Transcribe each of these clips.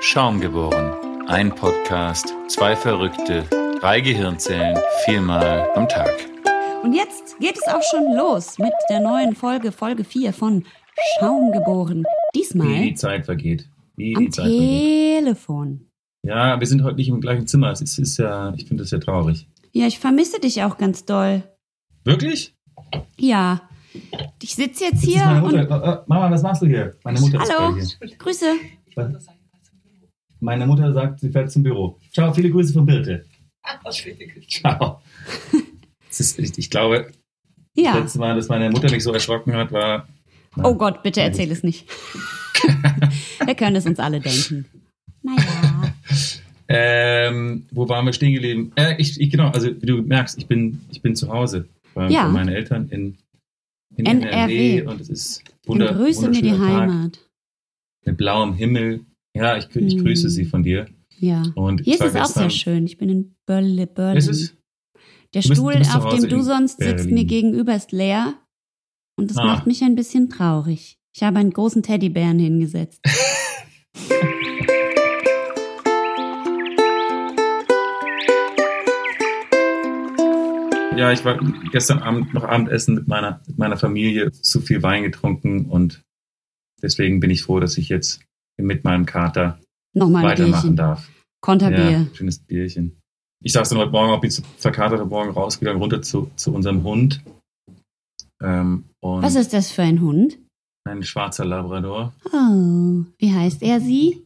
Schaum geboren. Ein Podcast, zwei Verrückte, drei Gehirnzellen, viermal am Tag. Und jetzt geht es auch schon los mit der neuen Folge, Folge 4 von Schaum geboren. Wie Diesmal die Zeit vergeht. Wie am die Zeit vergeht. Telefon. Ja, wir sind heute nicht im gleichen Zimmer. Es ist, ist ja, ich finde das ja traurig. Ja, ich vermisse dich auch ganz doll. Wirklich? Ja. Ich sitze jetzt ist hier meine und. Mutter. Äh, äh, Mama, was machst du hier? Meine Mutter ist Hallo, gerade hier. Grüße. Was? Meine Mutter sagt, sie fährt zum Büro. Ciao, viele Grüße von Birte. Ciao. Es ist, ich, ich glaube, das Ja. letzte Mal, dass meine Mutter mich so erschrocken hat, war. Oh Gott, bitte erzähl es nicht. Wir können es uns alle denken. Naja. Ähm, wo waren wir stehen geblieben? Äh, ich, ich, genau, also wie du merkst, ich bin, ich bin zu Hause bei, Ja. bei meinen Eltern in, in NRW. NRW und es ist wunder, grüße mir die Tag Heimat. mit blauem Himmel. Ja, ich, ich Hm. grüße sie von dir. Ja. Und Hier ist es auch sehr schön. Ich bin in Berlin. Berlin. Ist es? Der bist- Stuhl, auf dem du sonst sitzt, Berlin. mir gegenüber ist leer. Und das Ah. macht mich ein bisschen traurig. Ich habe einen großen Teddybären hingesetzt. Ja, ich war gestern Abend noch Abendessen mit meiner, mit meiner Familie, zu viel Wein getrunken und deswegen bin ich froh, dass ich jetzt mit meinem Kater Nochmal weitermachen Bierchen. darf. Konterbier. Ja, schönes Bierchen. Ich saß dann heute Morgen, bin zu- verkatert heute Morgen rausgegangen, runter zu, zu unserem Hund. Ähm, Was ist das für ein Hund? ein schwarzer Labrador. Oh, wie heißt er sie?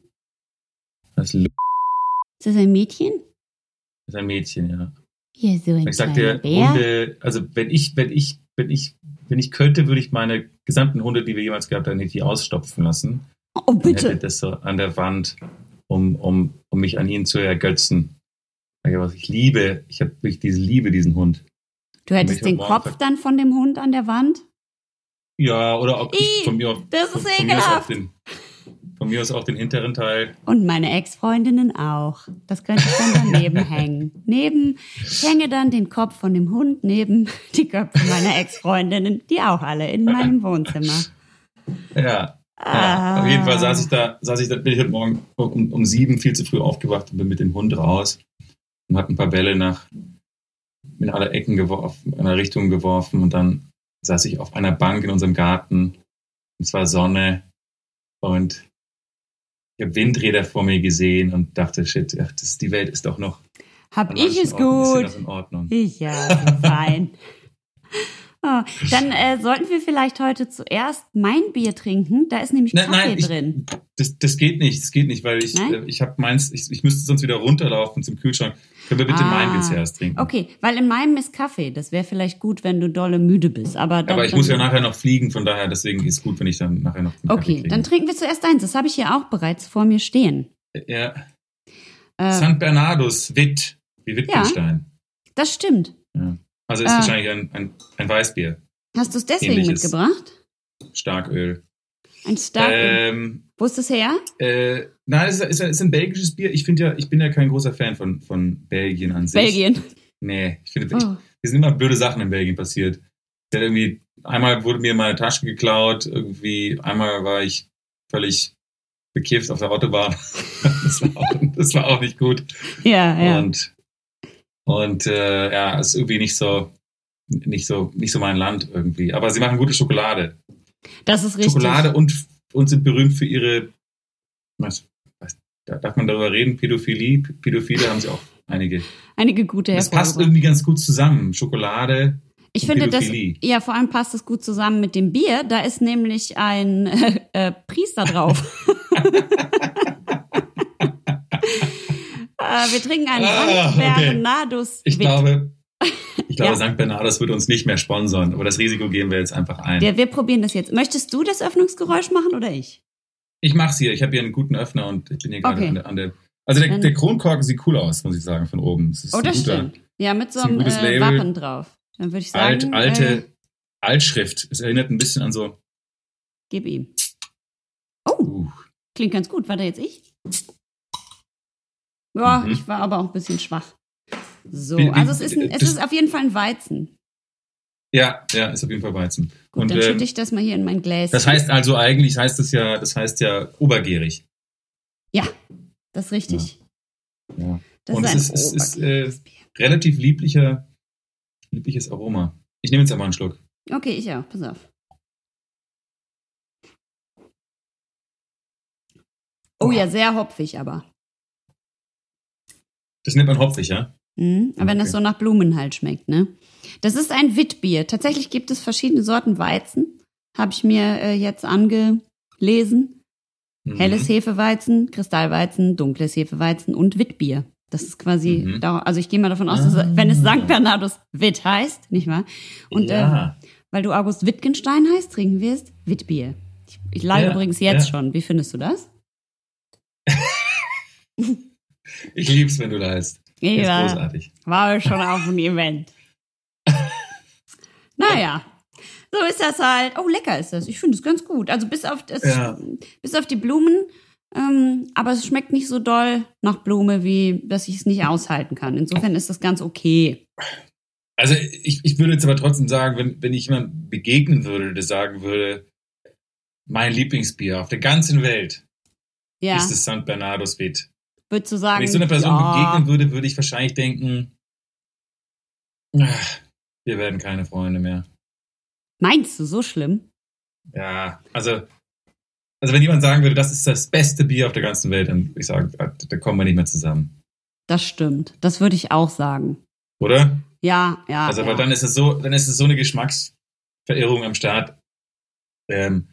Das ist Ist das ein Mädchen? ein Mädchen, ja. Hier so ein Ich sag kleiner dir, Bär. Hunde, also wenn ich, wenn ich, wenn ich, wenn ich könnte, würde ich meine gesamten Hunde, die wir jemals gehabt haben, nicht ausstopfen lassen. Oh, Und hätte bitte. das so an der Wand, um, um, um mich an ihn zu ergötzen. Was, Ich liebe, ich habe wirklich diese Liebe, diesen Hund. Du hättest den Kopf dann von dem Hund an der Wand? Ja, oder auch Ih, von mir, das von, ist von, mir ekelhaft. den, von mir aus auch den hinteren Teil. Und meine Ex-Freundinnen auch. Das könnte ich dann daneben hängen. Neben, ich hänge dann den Kopf von dem Hund neben die Köpfe meiner Ex-Freundinnen, die auch alle in meinem Wohnzimmer. Ja. Ah. Auf jeden Fall saß ich da, saß ich da, bin ich heute Morgen um, um sieben viel zu früh aufgewacht und bin mit dem Hund raus und hat ein paar Bälle nach in alle Ecken geworfen, in alle Richtungen geworfen und dann saß ich auf einer Bank in unserem Garten. Es war Sonne und ich habe Windräder vor mir gesehen und dachte, shit, ach, das, die Welt ist doch noch Hab ich es Orten gut? Ordnung. Ja, fein. Dann äh, sollten wir vielleicht heute zuerst mein Bier trinken. Da ist nämlich Nein, Kaffee nein, ich- drin. Das, das geht nicht, das geht nicht, weil ich, Nein? äh, ich habe meins, ich, ich müsste sonst wieder runterlaufen zum Kühlschrank. Können wir bitte Ah. mein Bier zuerst trinken? Okay, weil in meinem ist Kaffee. Das wäre vielleicht gut, wenn du dolle müde bist. Aber, dann, Aber ich muss ja nachher noch fliegen, von daher, deswegen ist es gut, wenn ich dann nachher noch Okay, dann trinken wir zuerst eins. Das habe ich hier auch bereits vor mir stehen. Ja, Äh, St. Bernardus, Witt, wie Wittgenstein. das stimmt. Ja. Also ist Ah. wahrscheinlich ein, ein, ein Weißbier, Hast du es deswegen Ähnliches. mitgebracht? Starköl. Ein Stark. Ähm, Wo ist das her? äh, nein, es ist, ist, ein belgisches Bier. Ich finde ja, ich bin ja kein großer Fan von, von Belgien an sich. Belgien. Nee, ich finde, Oh. hier sind immer blöde Sachen in Belgien passiert. Hatte irgendwie, einmal wurde mir meine Tasche geklaut, irgendwie, einmal war ich völlig bekifft auf der Autobahn. das, war auch, das war auch nicht gut. Ja, ja. Und, und äh, ja, ist irgendwie nicht so, nicht so, nicht so mein Land irgendwie. Aber sie machen gute Schokolade. das ist richtig. Schokolade und, und sind berühmt für ihre, was, was, da darf man darüber reden, Pädophilie, Pädophile haben sie auch einige. Einige gute Das passt irgendwie ganz gut zusammen. Schokolade, Ich finde das, ja, vor allem passt es gut zusammen mit dem Bier. Da ist nämlich ein äh, äh, Priester drauf. äh, wir trinken einen Ah, St. okay. Bernardus Ich Witt. glaube, ich glaube, Ja. St. Bernardus wird uns nicht mehr sponsern, aber das Risiko gehen wir jetzt einfach ein. Ja, wir probieren das jetzt. Möchtest du das Öffnungsgeräusch machen oder ich? Ich mach's hier. Ich habe hier einen guten Öffner und ich bin hier gerade Okay. an der, an der. Also der, der Kronkorken sieht cool aus, muss ich sagen, von oben. Es ist Oh, ein das guter, stimmt. Ja, mit so ein einem gutes äh. Wappen drauf. Dann würde ich Alt, sagen, alte äh, Altschrift. Es erinnert ein bisschen an so. gib ihm. Oh, Uh, klingt ganz gut. War da jetzt ich? Ja, Mhm. ich war aber auch ein bisschen schwach. So, Wie- wie- also es ist, ein, es das- ist auf jeden Fall ein Weizen. ja, ja, ist auf jeden Fall Weizen. Gut, und dann ähm, schütte ich das mal hier in mein Gläschen. das heißt also eigentlich heißt es ja, das heißt ja obergärig. Ja. das ist richtig. Ja. Das Und ist es ein ist, es ist äh, relativ lieblicher, liebliches Aroma. Ich nehme jetzt einmal einen Schluck. Okay, ich auch, pass auf. Oh ja, sehr hopfig aber. Das nennt man hopfig, ja? Mhm. Aber wenn das Okay. so nach Blumen halt schmeckt, ne? Das ist ein Witbier. Tatsächlich gibt es verschiedene Sorten Weizen. Habe ich mir äh, jetzt angelesen. Mhm. Helles Hefeweizen, Kristallweizen, dunkles Hefeweizen und Witbier. Das ist quasi, Mhm. da, also ich gehe mal davon aus, dass, Ah. wenn es St. Bernardus Witt heißt, nicht wahr? Und äh, ja. weil du August Wittgenstein heißt, trinken wir es Witbier. Ich, ich übrigens jetzt ja. schon. Wie findest du das? Ich lieb's, wenn du leist. Das ist Ja, großartig. war schon auf dem Event. naja, so ist das halt. Oh, lecker ist das. Ich finde es ganz gut. Also bis auf, das, Ja. bis auf die Blumen. Ähm, aber es schmeckt nicht so doll nach Blume, wie dass ich es nicht aushalten kann. Insofern ist das ganz okay. Also ich, ich würde jetzt aber trotzdem sagen, wenn, wenn ich jemand begegnen würde, der sagen würde, mein Lieblingsbier auf der ganzen Welt Ja, ist das St. Bernardus Witt. Würdest du sagen. Wenn ich so einer Person ja, begegnen würde, würde ich wahrscheinlich denken, ach, wir werden keine Freunde mehr. Meinst du so schlimm? Ja, also, also wenn jemand sagen würde, das ist das beste Bier auf der ganzen Welt, dann würde ich sagen, da, da kommen wir nicht mehr zusammen. Das stimmt. Das würde ich auch sagen. Oder? Ja, ja. Also, ja. aber dann ist es so, dann ist es so eine Geschmacksverirrung am Start. Ähm,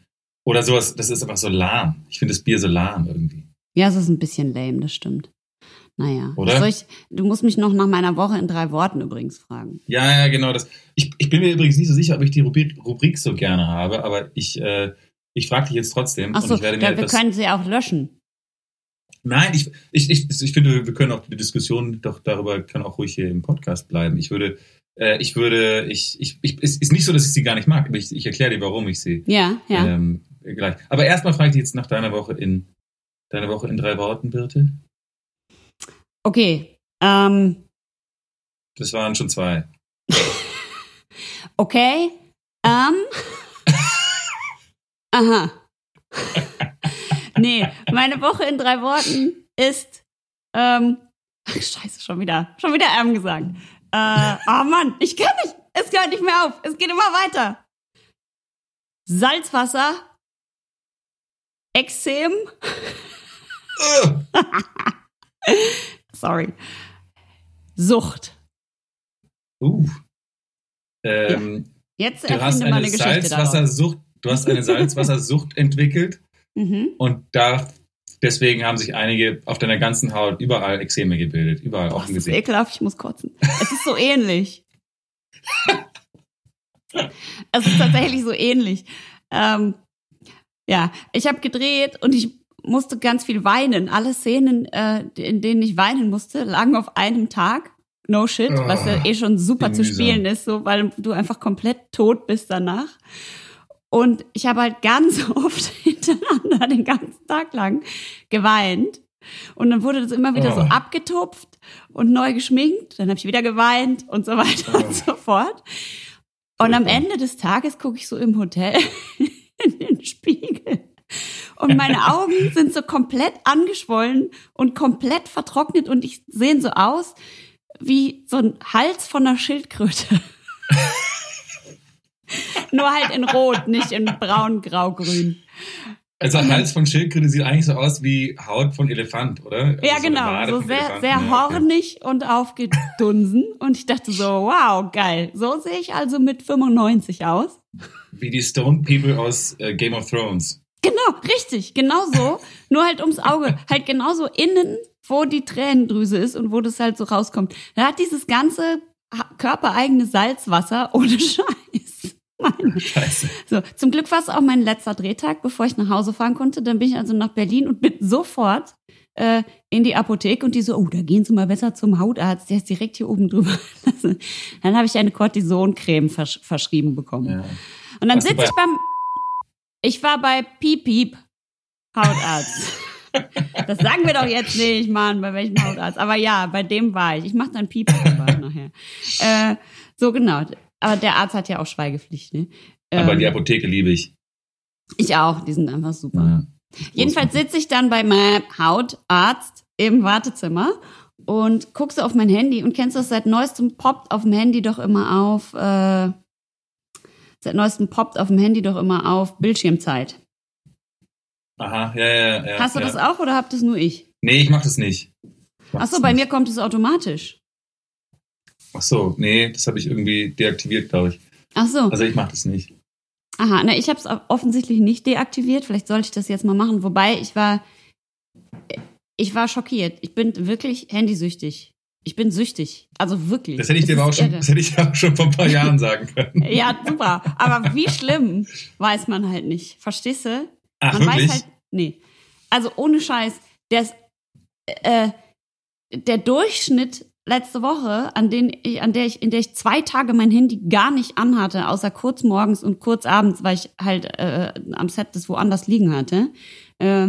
oder sowas, das ist einfach so lahm. Ich finde das Bier so lahm irgendwie. Ja, es ist ein bisschen lame, das stimmt. Naja. Oder? Ich, du musst mich noch nach meiner Woche in drei Worten übrigens fragen. Ja, ja, genau. Das. Ich, ich bin mir übrigens nicht so sicher, ob ich die Rubrik, Rubrik so gerne habe, aber ich, äh, ich frage dich jetzt trotzdem. Achso, wir etwas, können sie auch löschen. Nein, ich, ich, ich, ich finde, wir können auch die Diskussion doch darüber kann auch ruhig hier im Podcast bleiben. Ich würde, äh, ich würde, ich, ich, ich, es ist nicht so, dass ich sie gar nicht mag, aber ich, ich erkläre dir, warum ich sie Ja, ja. ähm, gleich. Aber erstmal frage ich dich jetzt nach deiner Woche in deine Woche in drei Worten, Birte. Okay. Ähm, Das waren schon zwei. okay. Ähm. Aha. nee, meine Woche in drei Worten ist. Ähm, ach, scheiße, schon wieder. Schon wieder ähm gesagt. Äh, oh Mann, ich kann nicht. Es hört nicht mehr auf. Es geht immer weiter. Salzwasser. Exem. Sorry. Sucht. Uh. Ähm, Jetzt Du hast eine eine. Salzwassersucht, du hast eine Salzwassersucht entwickelt Mhm. und da deswegen haben sich einige auf deiner ganzen Haut überall Ekzeme gebildet, überall auf das dem ist Gesicht. ekelhaft, ich muss kotzen. Es ist so ähnlich. es ist tatsächlich so ähnlich. Ähm, ja, ich habe gedreht und ich musste ganz viel weinen. Alle Szenen, äh, in denen ich weinen musste, lagen auf einem Tag. No shit, Oh, was ja eh schon super zu spielen ist, so weil du einfach komplett tot bist danach. Und ich habe halt ganz oft hintereinander den ganzen Tag lang geweint. Und dann wurde das immer wieder so Oh. abgetupft und neu geschminkt. Dann habe ich wieder geweint und so weiter Oh. und so fort. Und am. Ende des Tages gucke ich so im Hotel in den Spiegel. Und meine Augen sind so komplett angeschwollen und komplett vertrocknet und ich sehen so aus wie so ein Hals von einer Schildkröte. Nur halt in Rot, nicht in Braun, Grau, Grün. Also Hals von Schildkröte sieht eigentlich so aus wie Haut von Elefant, oder? Also Ja, genau. So vom sehr, sehr hornig und aufgedunsen. Und ich dachte so, wow, geil. So sehe ich also mit 95 aus. Wie die Stone People aus äh, Game of Thrones. Genau, richtig, genau so. Nur halt ums Auge. Halt genauso innen, wo die Tränendrüse ist und wo das halt so rauskommt. Da hat dieses ganze körpereigene Salzwasser ohne Scheiß. Meine. Scheiße. So, zum Glück war es auch mein letzter Drehtag, bevor ich nach Hause fahren konnte. Dann bin ich also nach Berlin und bin sofort äh, in die Apotheke und die so, oh, da gehen Sie mal besser zum Hautarzt, der ist direkt hier oben drüber. Dann habe ich eine Cortisoncreme versch verschrieben bekommen. Ja. Und dann sitze ich beim. Ich war bei Piep Piep Hautarzt. das sagen wir doch jetzt nicht, Mann, bei welchem Hautarzt. Aber ja, bei dem war ich. Ich mache dann Piep nachher. Äh, so genau. Aber der Arzt hat ja auch Schweigepflicht. Ne? Aber Ähm, die Apotheke liebe ich. ich auch. Die sind einfach super. Ja. Jedenfalls sitze ich dann bei meinem Hautarzt im Wartezimmer und guck so auf mein Handy und kennst das seit neuestem poppt auf dem Handy doch immer auf, äh, seit neuestem poppt auf dem Handy doch immer auf Bildschirmzeit. Aha, ja, ja, ja. Hast du ja. das auch oder habt das nur ich? Nee, ich mach das nicht. Ich mach Achso, das bei nicht. mir kommt es automatisch. Ach so, nee, das habe ich irgendwie deaktiviert, glaube ich. Ach so. Also ich mach das nicht. Aha, na, ich habe es offensichtlich nicht deaktiviert. Vielleicht sollte ich das jetzt mal machen. Wobei ich war, ich war schockiert. Ich bin wirklich handysüchtig. Ich bin süchtig. Also wirklich. Das hätte ich dir aber auch schon, das hätte ich auch schon vor ein paar Jahren sagen können. Ja, super. Aber wie schlimm, weiß man halt nicht. Verstehst du? Ach, man wirklich? weiß halt, nee. Also ohne Scheiß, der, ist, äh, der Durchschnitt letzte Woche, an, den ich, an der ich, in der ich zwei Tage mein Handy gar nicht anhatte, außer kurz morgens und kurz abends, weil ich halt äh, am Set das woanders liegen hatte, äh,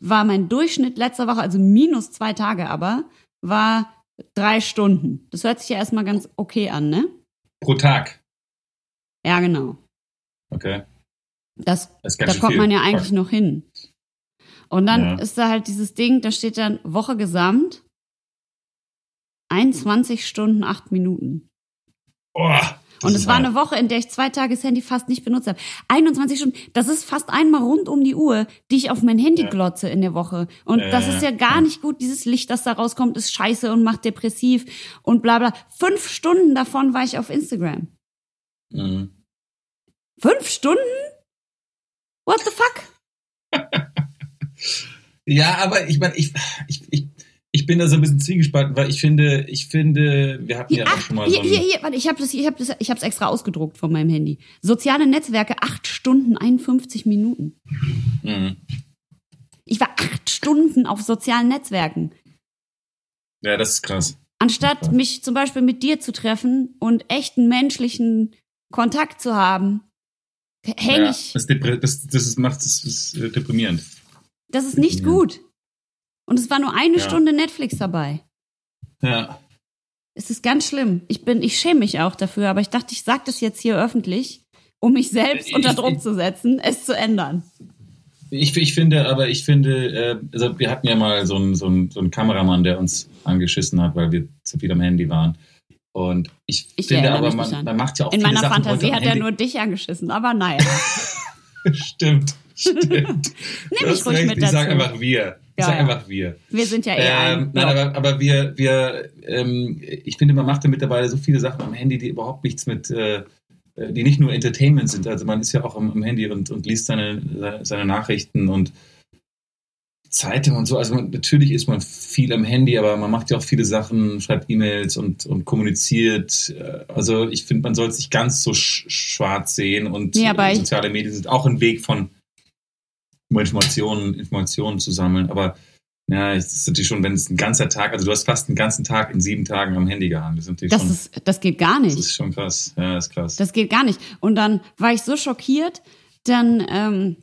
war mein Durchschnitt letzte Woche, also minus zwei Tage aber, war drei Stunden. Das hört sich ja erstmal ganz okay an, ne? Pro Tag. Ja, genau. Okay. Das Das da kommt man ja eigentlich noch hin. Und dann Ja. ist da halt dieses Ding, da steht dann Woche gesamt 21 Stunden, 8 Minuten. Das Und es war eine Woche, in der ich zwei Tage das Handy fast nicht benutzt habe. 21 Stunden, das ist fast einmal rund um die Uhr, die ich auf mein Handy glotze in der Woche. Und das ist ja gar nicht gut. Dieses Licht, das da rauskommt, ist scheiße und macht depressiv und bla bla. Fünf Stunden davon war ich auf Instagram. Mhm. Fünf Stunden? What the fuck? Ja, aber ich meine, ich, ich, ich bin da so ein bisschen zwiegespalten, weil ich finde, ich finde, wir hatten Hier, ja auch schon mal hier, so hier, hier, warte, ich habe das, ich habe das, ich habe es extra ausgedruckt von meinem Handy. Soziale Netzwerke, acht Stunden, 51 Minuten. Mhm. Ich war acht Stunden auf sozialen Netzwerken. Ja, das ist krass. Anstatt Ja. mich zum Beispiel mit dir zu treffen und echten menschlichen Kontakt zu haben, hänge ja, ich. Das, das, das macht das ist äh, deprimierend. Das ist nicht gut. Und es war nur eine Ja. Stunde Netflix dabei. Ja. Es ist ganz schlimm. Ich bin, ich schäme mich auch dafür, aber ich dachte, ich sage das jetzt hier öffentlich, um mich selbst Ich- unter ich- Druck zu setzen, es zu ändern. Ich, ich finde, aber ich finde, äh, also wir hatten ja mal so einen, so, einen, so einen Kameramann, der uns angeschissen hat, weil wir zu viel am Handy waren. Und ich, Ich finde aber, man, man macht ja auch In viele meiner Sachen Fantasie hat er nur dich angeschissen, aber naja. Stimmt, stimmt. Nimm mich ruhig recht, mit Ich sag dazu. einfach wir. Ja, sag ja. einfach wir. Wir sind ja eher Ähm, ein. nein, aber, aber wir, wir ähm, ich finde, man macht ja mittlerweile so viele Sachen am Handy, die überhaupt nichts mit, äh, die nicht nur Entertainment sind. Also man ist ja auch am, am Handy und, und liest seine, seine Nachrichten und Zeitung und so. Also man, natürlich ist man viel am Handy, aber man macht ja auch viele Sachen, schreibt E-Mails und, und kommuniziert. Äh, Also ich finde, man soll es nicht ganz so sch schwarz sehen und äh, ich- soziale Medien sind auch ein Weg von um Informationen, Informationen zu sammeln. Aber ja, es ist natürlich schon, wenn es ein ganzer Tag, also du hast fast einen ganzen Tag in sieben Tagen am Handy gehangen. Das ist natürlich Das, schon, ist, das geht gar das nicht. ist schon krass. Ja, das ist krass. Das geht gar nicht. Und dann war ich so schockiert, dann ähm,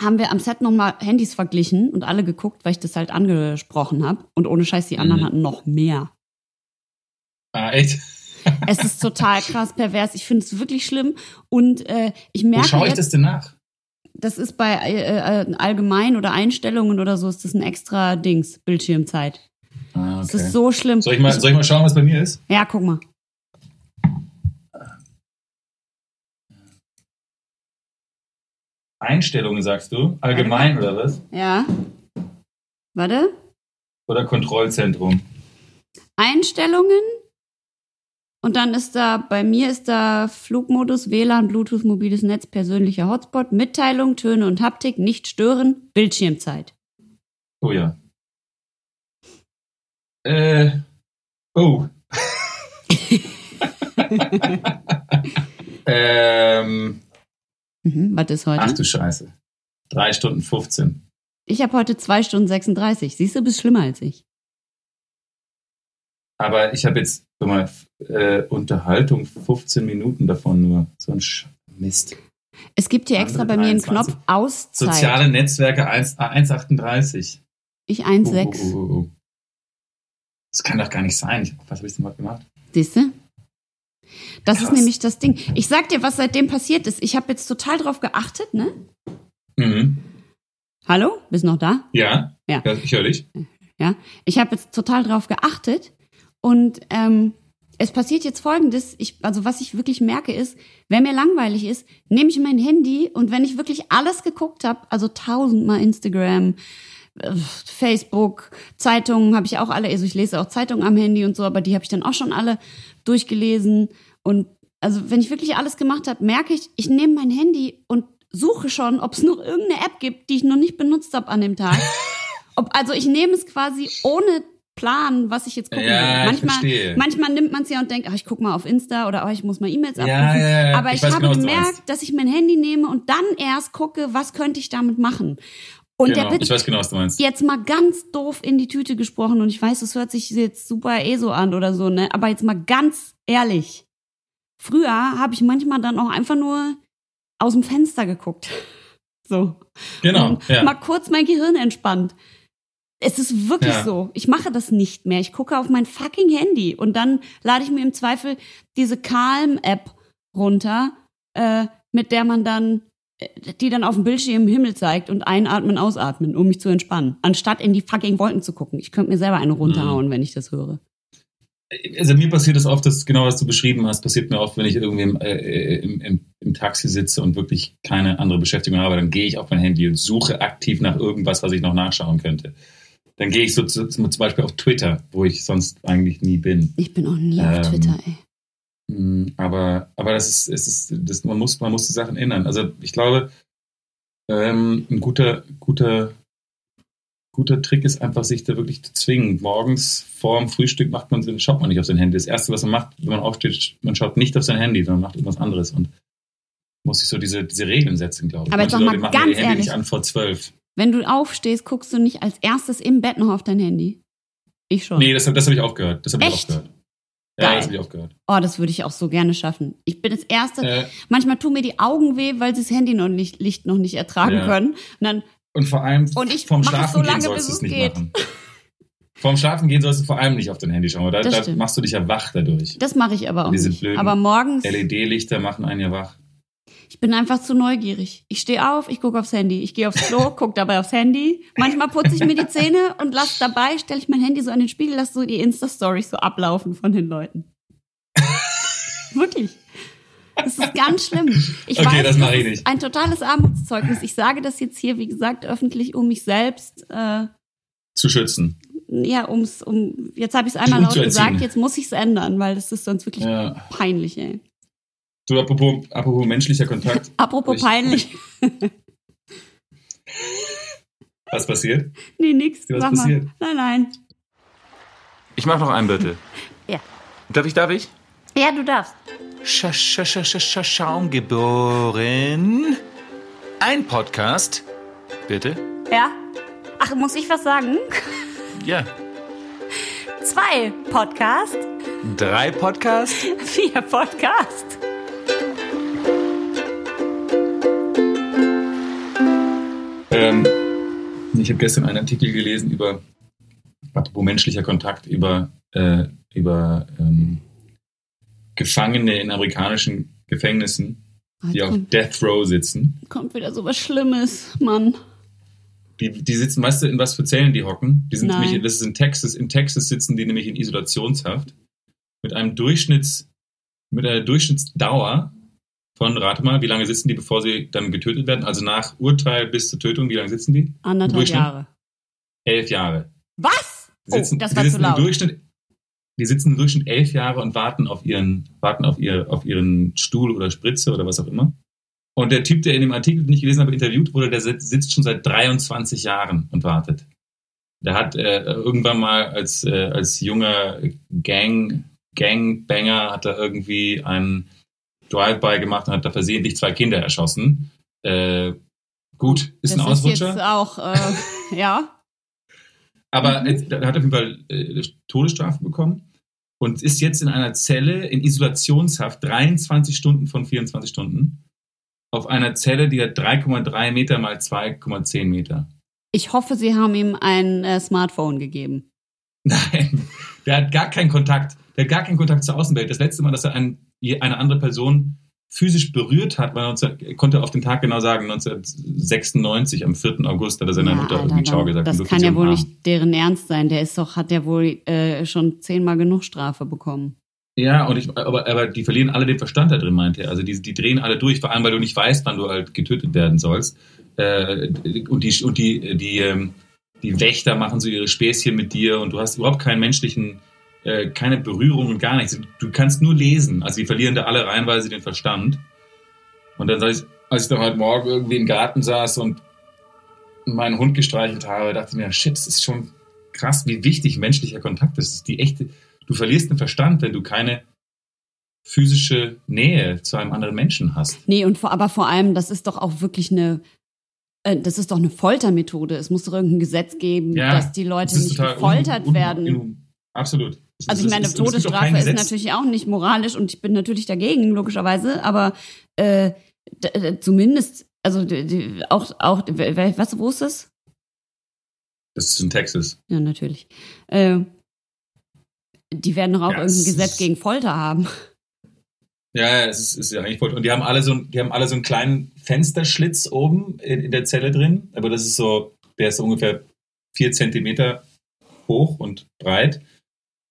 haben wir am Set nochmal Handys verglichen und alle geguckt, weil ich das halt angesprochen habe. Und ohne Scheiß, die anderen Mhm. hatten noch mehr. ah, echt? Es ist total krass pervers. Ich finde es wirklich schlimm. Und äh, ich Wo merke schaue ich jetzt, das denn nach? Das ist bei äh, äh, allgemein oder Einstellungen oder so, ist das ein extra Dings, Bildschirmzeit. Ah, Das okay. ist so schlimm. soll, ich mal, soll ich mal schauen, was bei mir ist? ja, guck mal. Einstellungen, sagst du? Allgemein oder was? Ja. Warte. Oder Kontrollzentrum? Einstellungen. Und dann ist da, bei mir ist da Flugmodus, WLAN, Bluetooth, mobiles Netz, persönlicher Hotspot, Mitteilung, Töne und Haptik, nicht stören, Bildschirmzeit. Oh ja. Äh. Oh. ähm. Mhm, was ist heute? Ach du Scheiße. Drei Stunden 15. Ich habe heute zwei Stunden 36. Siehst du, bist schlimmer als ich. Aber ich habe jetzt guck mal, äh, Unterhaltung 15 Minuten davon nur. So ein Sch Mist. Es gibt hier extra bei mir einen 23. Knopf Auszeit. Soziale Netzwerke 1 ah, 1,38. Ich Oh, 1,6. oh, oh, oh. Das kann doch gar nicht sein. Ich, was habe ich denn mal gemacht? Siehst du? Das Krass. ist nämlich das Ding. Ich sag dir, was seitdem passiert ist. Ich habe jetzt total drauf geachtet, ne? Mhm. Hallo? Bist noch da? Ja. Ja. Ich höre dich. Ja, ich habe jetzt total drauf geachtet und ähm, es passiert jetzt Folgendes. Ich, also was ich wirklich merke ist, wenn mir langweilig ist, nehme ich mein Handy und wenn ich wirklich alles geguckt habe, also tausendmal Instagram, äh, Facebook, Zeitungen habe ich auch alle, also ich lese auch Zeitungen am Handy und so, aber die habe ich dann auch schon alle durchgelesen. Und also wenn ich wirklich alles gemacht habe, merke ich, ich nehme mein Handy und suche schon, ob es noch irgendeine App gibt, die ich noch nicht benutzt habe an dem Tag. Ob, also ich nehme es quasi ohne Plan, was ich jetzt gucken Ja, will. ich Manchmal, manchmal nimmt man es ja und denkt, ach, ich guck mal auf Insta oder oh, ich muss mal E-Mails abrufen. ja, ja. Aber Ich ich, habe genau, gemerkt, dass ich mein Handy nehme und dann erst gucke, was könnte ich damit machen. Und genau, der ich Witz, weiß genau, was du meinst. jetzt mal ganz doof in die Tüte gesprochen und ich weiß, es hört sich jetzt super eh so an oder so, ne? Aber jetzt mal ganz ehrlich. Früher habe ich manchmal dann auch einfach nur aus dem Fenster geguckt. So. Genau, ja. mal kurz mein Gehirn entspannt. Es ist wirklich Ja. so. Ich mache das nicht mehr. Ich gucke auf mein fucking Handy und dann lade ich mir im Zweifel diese Calm-App runter, äh, mit der man dann, äh, die dann auf dem Bildschirm Himmel zeigt und einatmen, ausatmen, um mich zu entspannen. Anstatt in die fucking Wolken zu gucken. Ich könnte mir selber eine runterhauen, Mhm. wenn ich das höre. Also mir passiert das oft, das genau was du beschrieben hast, passiert mir oft, wenn ich irgendwie im, äh, im, im, im Taxi sitze und wirklich keine andere Beschäftigung habe, dann gehe ich auf mein Handy und suche aktiv nach irgendwas, was ich noch nachschauen könnte. Dann gehe ich so zu, zum Beispiel auf Twitter, wo ich sonst eigentlich nie bin. Ich bin auch nie Ähm, auf Twitter, ey. Mm, Aber, aber das ist, es ist, das, man muss, man muss die Sachen ändern. Also ich glaube, ähm, ein guter, guter, guter Trick ist einfach, sich da wirklich zu zwingen. Morgens vor dem Frühstück macht man, schaut man nicht auf sein Handy. Das erste, was man macht, wenn man aufsteht, man schaut nicht auf sein Handy, sondern macht irgendwas anderes und muss sich so diese, diese Regeln setzen, glaube ich. Aber jetzt Manche noch Leute mal machen ihr ganz Handy ehrlich. nicht an vor zwölf. Wenn du aufstehst, guckst du nicht als erstes im Bett noch auf dein Handy. Ich schon. Nee, das, das habe ich aufgehört. Das habe ich aufgehört. Ja, Geil. das habe ich aufgehört. Oh, das würde ich auch so gerne schaffen. Ich bin das Erste. Äh, Manchmal tun mir die Augen weh, weil sie das Handy noch nicht, Licht noch nicht ertragen Ja. können. Und dann, Und vor allem Und ich mach es so Schlafen lange, gehen sollst du es nicht geht. machen. Vorm Schlafen gehen sollst du vor allem nicht auf dein Handy schauen, da, Das da machst du dich ja wach dadurch. das mache ich aber auch Diese blöden Aber morgens, LED-Lichter machen einen ja wach. Ich bin einfach zu neugierig. Ich stehe auf, ich gucke aufs Handy. Ich gehe aufs Klo, gucke dabei aufs Handy. Manchmal putze ich mir die Zähne und lass dabei, stelle ich mein Handy so an den Spiegel, lass so die Insta-Stories so ablaufen von den Leuten. Wirklich. Das ist ganz schlimm. Ich Okay, weiß, das mach ich nicht. Ein totales Armutszeugnis. Ich sage das jetzt hier, wie gesagt, öffentlich, um mich selbst äh, Zu schützen. ja, ums, um, jetzt habe ich es einmal laut gesagt, jetzt muss ich es ändern, weil das ist sonst wirklich Ja. peinlich, ey. Du, apropos, apropos menschlicher Kontakt. Apropos Ich- peinlich. Was passiert? nee, nix. was Sag mal. passiert? Nein, nein. Ich mach noch einen bitte. Ja. Darf ich, darf ich? Ja, du darfst. Sch Sch Sch Sch Sch Schaum geboren. Ein Podcast. Bitte? Ja? Ach, muss ich was sagen? Ja. Zwei Podcast, Drei Podcast. vier Podcast. Ähm, ich habe gestern einen Artikel gelesen über, apropos menschlicher Kontakt, über, äh, über ähm, Gefangene in amerikanischen Gefängnissen, die auf Death Row sitzen. kommt wieder so was Schlimmes, Mann. Die, die sitzen, weißt du, in was für Zellen die hocken? Die sind Nein. nämlich, das ist in Texas. In Texas sitzen die nämlich in Isolationshaft mit einem Durchschnitts, mit einer Durchschnittsdauer von, rate mal, wie lange sitzen die, bevor sie dann getötet werden? Also nach Urteil bis zur Tötung, wie lange sitzen die? Anderthalb? Jahre. Elf Jahre. Was? Die sitzen, oh, das war zu laut. Im Durchschnitt, die sitzen im Durchschnitt elf Jahre und warten auf ihren, warten auf ihr, auf ihren Stuhl oder Spritze oder was auch immer. Und der Typ, der in dem Artikel, den ich gelesen habe, interviewt wurde, der sitzt, sitzt schon seit 23 Jahren und wartet. Der hat äh, irgendwann mal als, äh, als junger Gang, Gangbanger hat er irgendwie einen Drive-by gemacht und hat da versehentlich zwei Kinder erschossen. Äh, gut, ist das ein ist jetzt Ausrutscher. auch, äh, ja. Aber Mhm. er hat auf jeden Fall äh, Todesstrafe bekommen und ist jetzt in einer Zelle in Isolationshaft 23 Stunden von 24 Stunden auf einer Zelle, die hat 3,3 Meter mal 2,10 Meter. Ich hoffe, sie haben ihm ein äh, Smartphone gegeben. Nein, der hat gar keinen Kontakt. Der hat gar keinen Kontakt zur Außenwelt. Das letzte Mal, dass er ein, eine andere Person physisch berührt hat, 19, er konnte auf den Tag genau sagen, 1996 am 4. August hat er seiner Ja, Mutter irgendwie Ciao dann- gesagt. Das kann ja wohl umarmen. nicht deren Ernst sein. Der ist doch, hat ja wohl äh, schon zehnmal genug Strafe bekommen. Ja, und ich, aber, aber die verlieren alle den Verstand da drin, meinte er. Also die, die drehen alle durch, vor allem weil du nicht weißt, wann du halt getötet werden sollst. Äh, und die, und die, die, ähm, die Wächter machen so ihre Späßchen mit dir und du hast überhaupt keinen menschlichen, äh, keine Berührung und gar nichts. Du kannst nur lesen. Also die verlieren da alle reihenweise den Verstand. Und dann, als ich, als ich dann heute Morgen irgendwie im Garten saß und meinen Hund gestreichelt habe, dachte ich mir, shit, es ist schon krass, wie wichtig menschlicher Kontakt ist. Das ist die echte, du verlierst den Verstand, wenn du keine physische Nähe zu einem anderen Menschen hast. Nee, und vor, aber vor allem, das ist doch auch wirklich eine, äh, das ist doch eine Foltermethode. Es muss doch irgendein Gesetz geben, Ja, dass die Leute Das nicht gefoltert un- un- werden. un- absolut. Also ist- ich meine, doch Todesstrafe ist Gesetz. natürlich auch nicht moralisch und ich bin natürlich dagegen, logischerweise, aber äh, d- zumindest, also auch, auch, was, wo ist das? Das ist in Texas. Ja, natürlich. Äh, die werden doch auch Ja, es irgendein Gesetz gegen Folter haben. Ja, es ist, ist ja eigentlich voll. Und die haben alle so, einen- die haben alle so einen kleinen Fensterschlitz oben in, in der Zelle drin. Aber das ist so, der ist so ungefähr vier Zentimeter hoch und breit.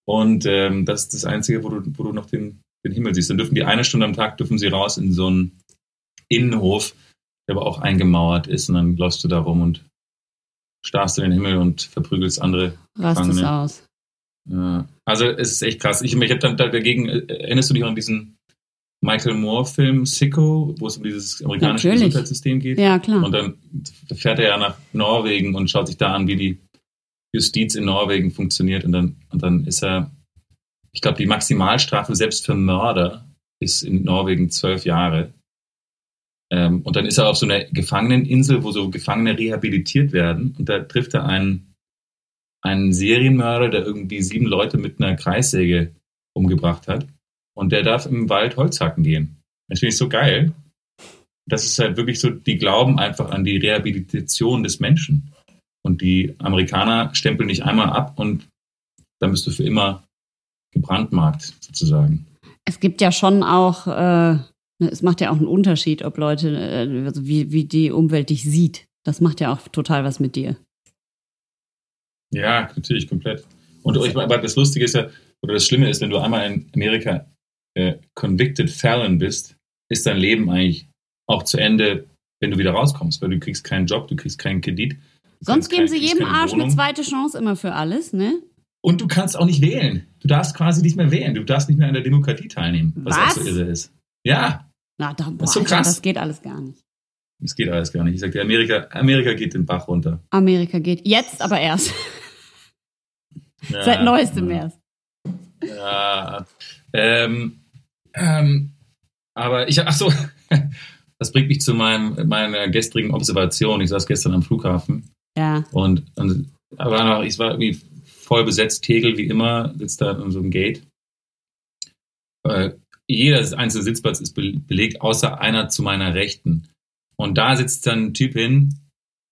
Und ähm, das ist das Einzige, wo du, wo du noch den, den Himmel siehst. Dann dürfen die eine Stunde am Tag dürfen sie raus in so einen Innenhof, der aber auch eingemauert ist. Und dann läufst du da rum und starrst in den Himmel und verprügelst andere Rast es aus. ja. Also es ist echt krass. Ich, ich habe dann da dagegen, äh, erinnerst du dich an diesen Michael Moore-Film Sicko, wo es um dieses amerikanische Natürlich. Gesundheitssystem geht? Ja, klar. Und dann fährt er ja nach Norwegen und schaut sich da an, wie die Justiz in Norwegen funktioniert. Und dann, und dann ist er, ich glaube, die Maximalstrafe selbst für Mörder ist in Norwegen zwölf Jahre. Ähm, und dann ist er auf so einer Gefangeneninsel, wo so Gefangene rehabilitiert werden. Und da trifft er einen, einen Serienmörder, der irgendwie sieben Leute mit einer Kreissäge umgebracht hat. Und der darf im Wald Holz hacken gehen. Das finde ich so geil. Das ist halt wirklich so, die glauben einfach an die Rehabilitation des Menschen. Und die Amerikaner stempeln nicht einmal ab und dann bist du für immer gebrandmarkt, sozusagen. Es gibt ja schon auch, äh, es macht ja auch einen Unterschied, ob Leute, äh, also wie, wie die Umwelt dich sieht. Das macht ja auch total was mit dir. Ja, natürlich, komplett. Und ich, aber das Lustige ist ja, oder das Schlimme ist, wenn du einmal in Amerika äh, convicted felon bist, ist dein Leben eigentlich auch zu Ende, wenn du wieder rauskommst, weil du kriegst keinen Job, du kriegst keinen Kredit. Sonst geben sie jedem Arsch eine zweite Chance immer für alles, ne? Und du kannst auch nicht wählen. Du darfst quasi nicht mehr wählen. Du darfst nicht mehr an der Demokratie teilnehmen, was, Was? auch so irre ist. Ja, Na, da, boah, Das ist so Alter, krass. das geht alles gar nicht. das geht alles gar nicht. Ich sag dir, Amerika, Amerika geht den Bach runter. Amerika geht jetzt aber erst. Ja, Seit neuestem ja. erst. Ja, ähm, ähm, aber ich, ach so, das bringt mich zu meinem, meiner gestrigen Observation. Ich saß gestern am Flughafen Ja. und, und war noch, ich war irgendwie voll besetzt, Tegel wie immer, sitzt da in so einem Gate. Äh, jeder einzelne Sitzplatz ist be- belegt, außer einer zu meiner Rechten. Und da sitzt dann ein Typ hin,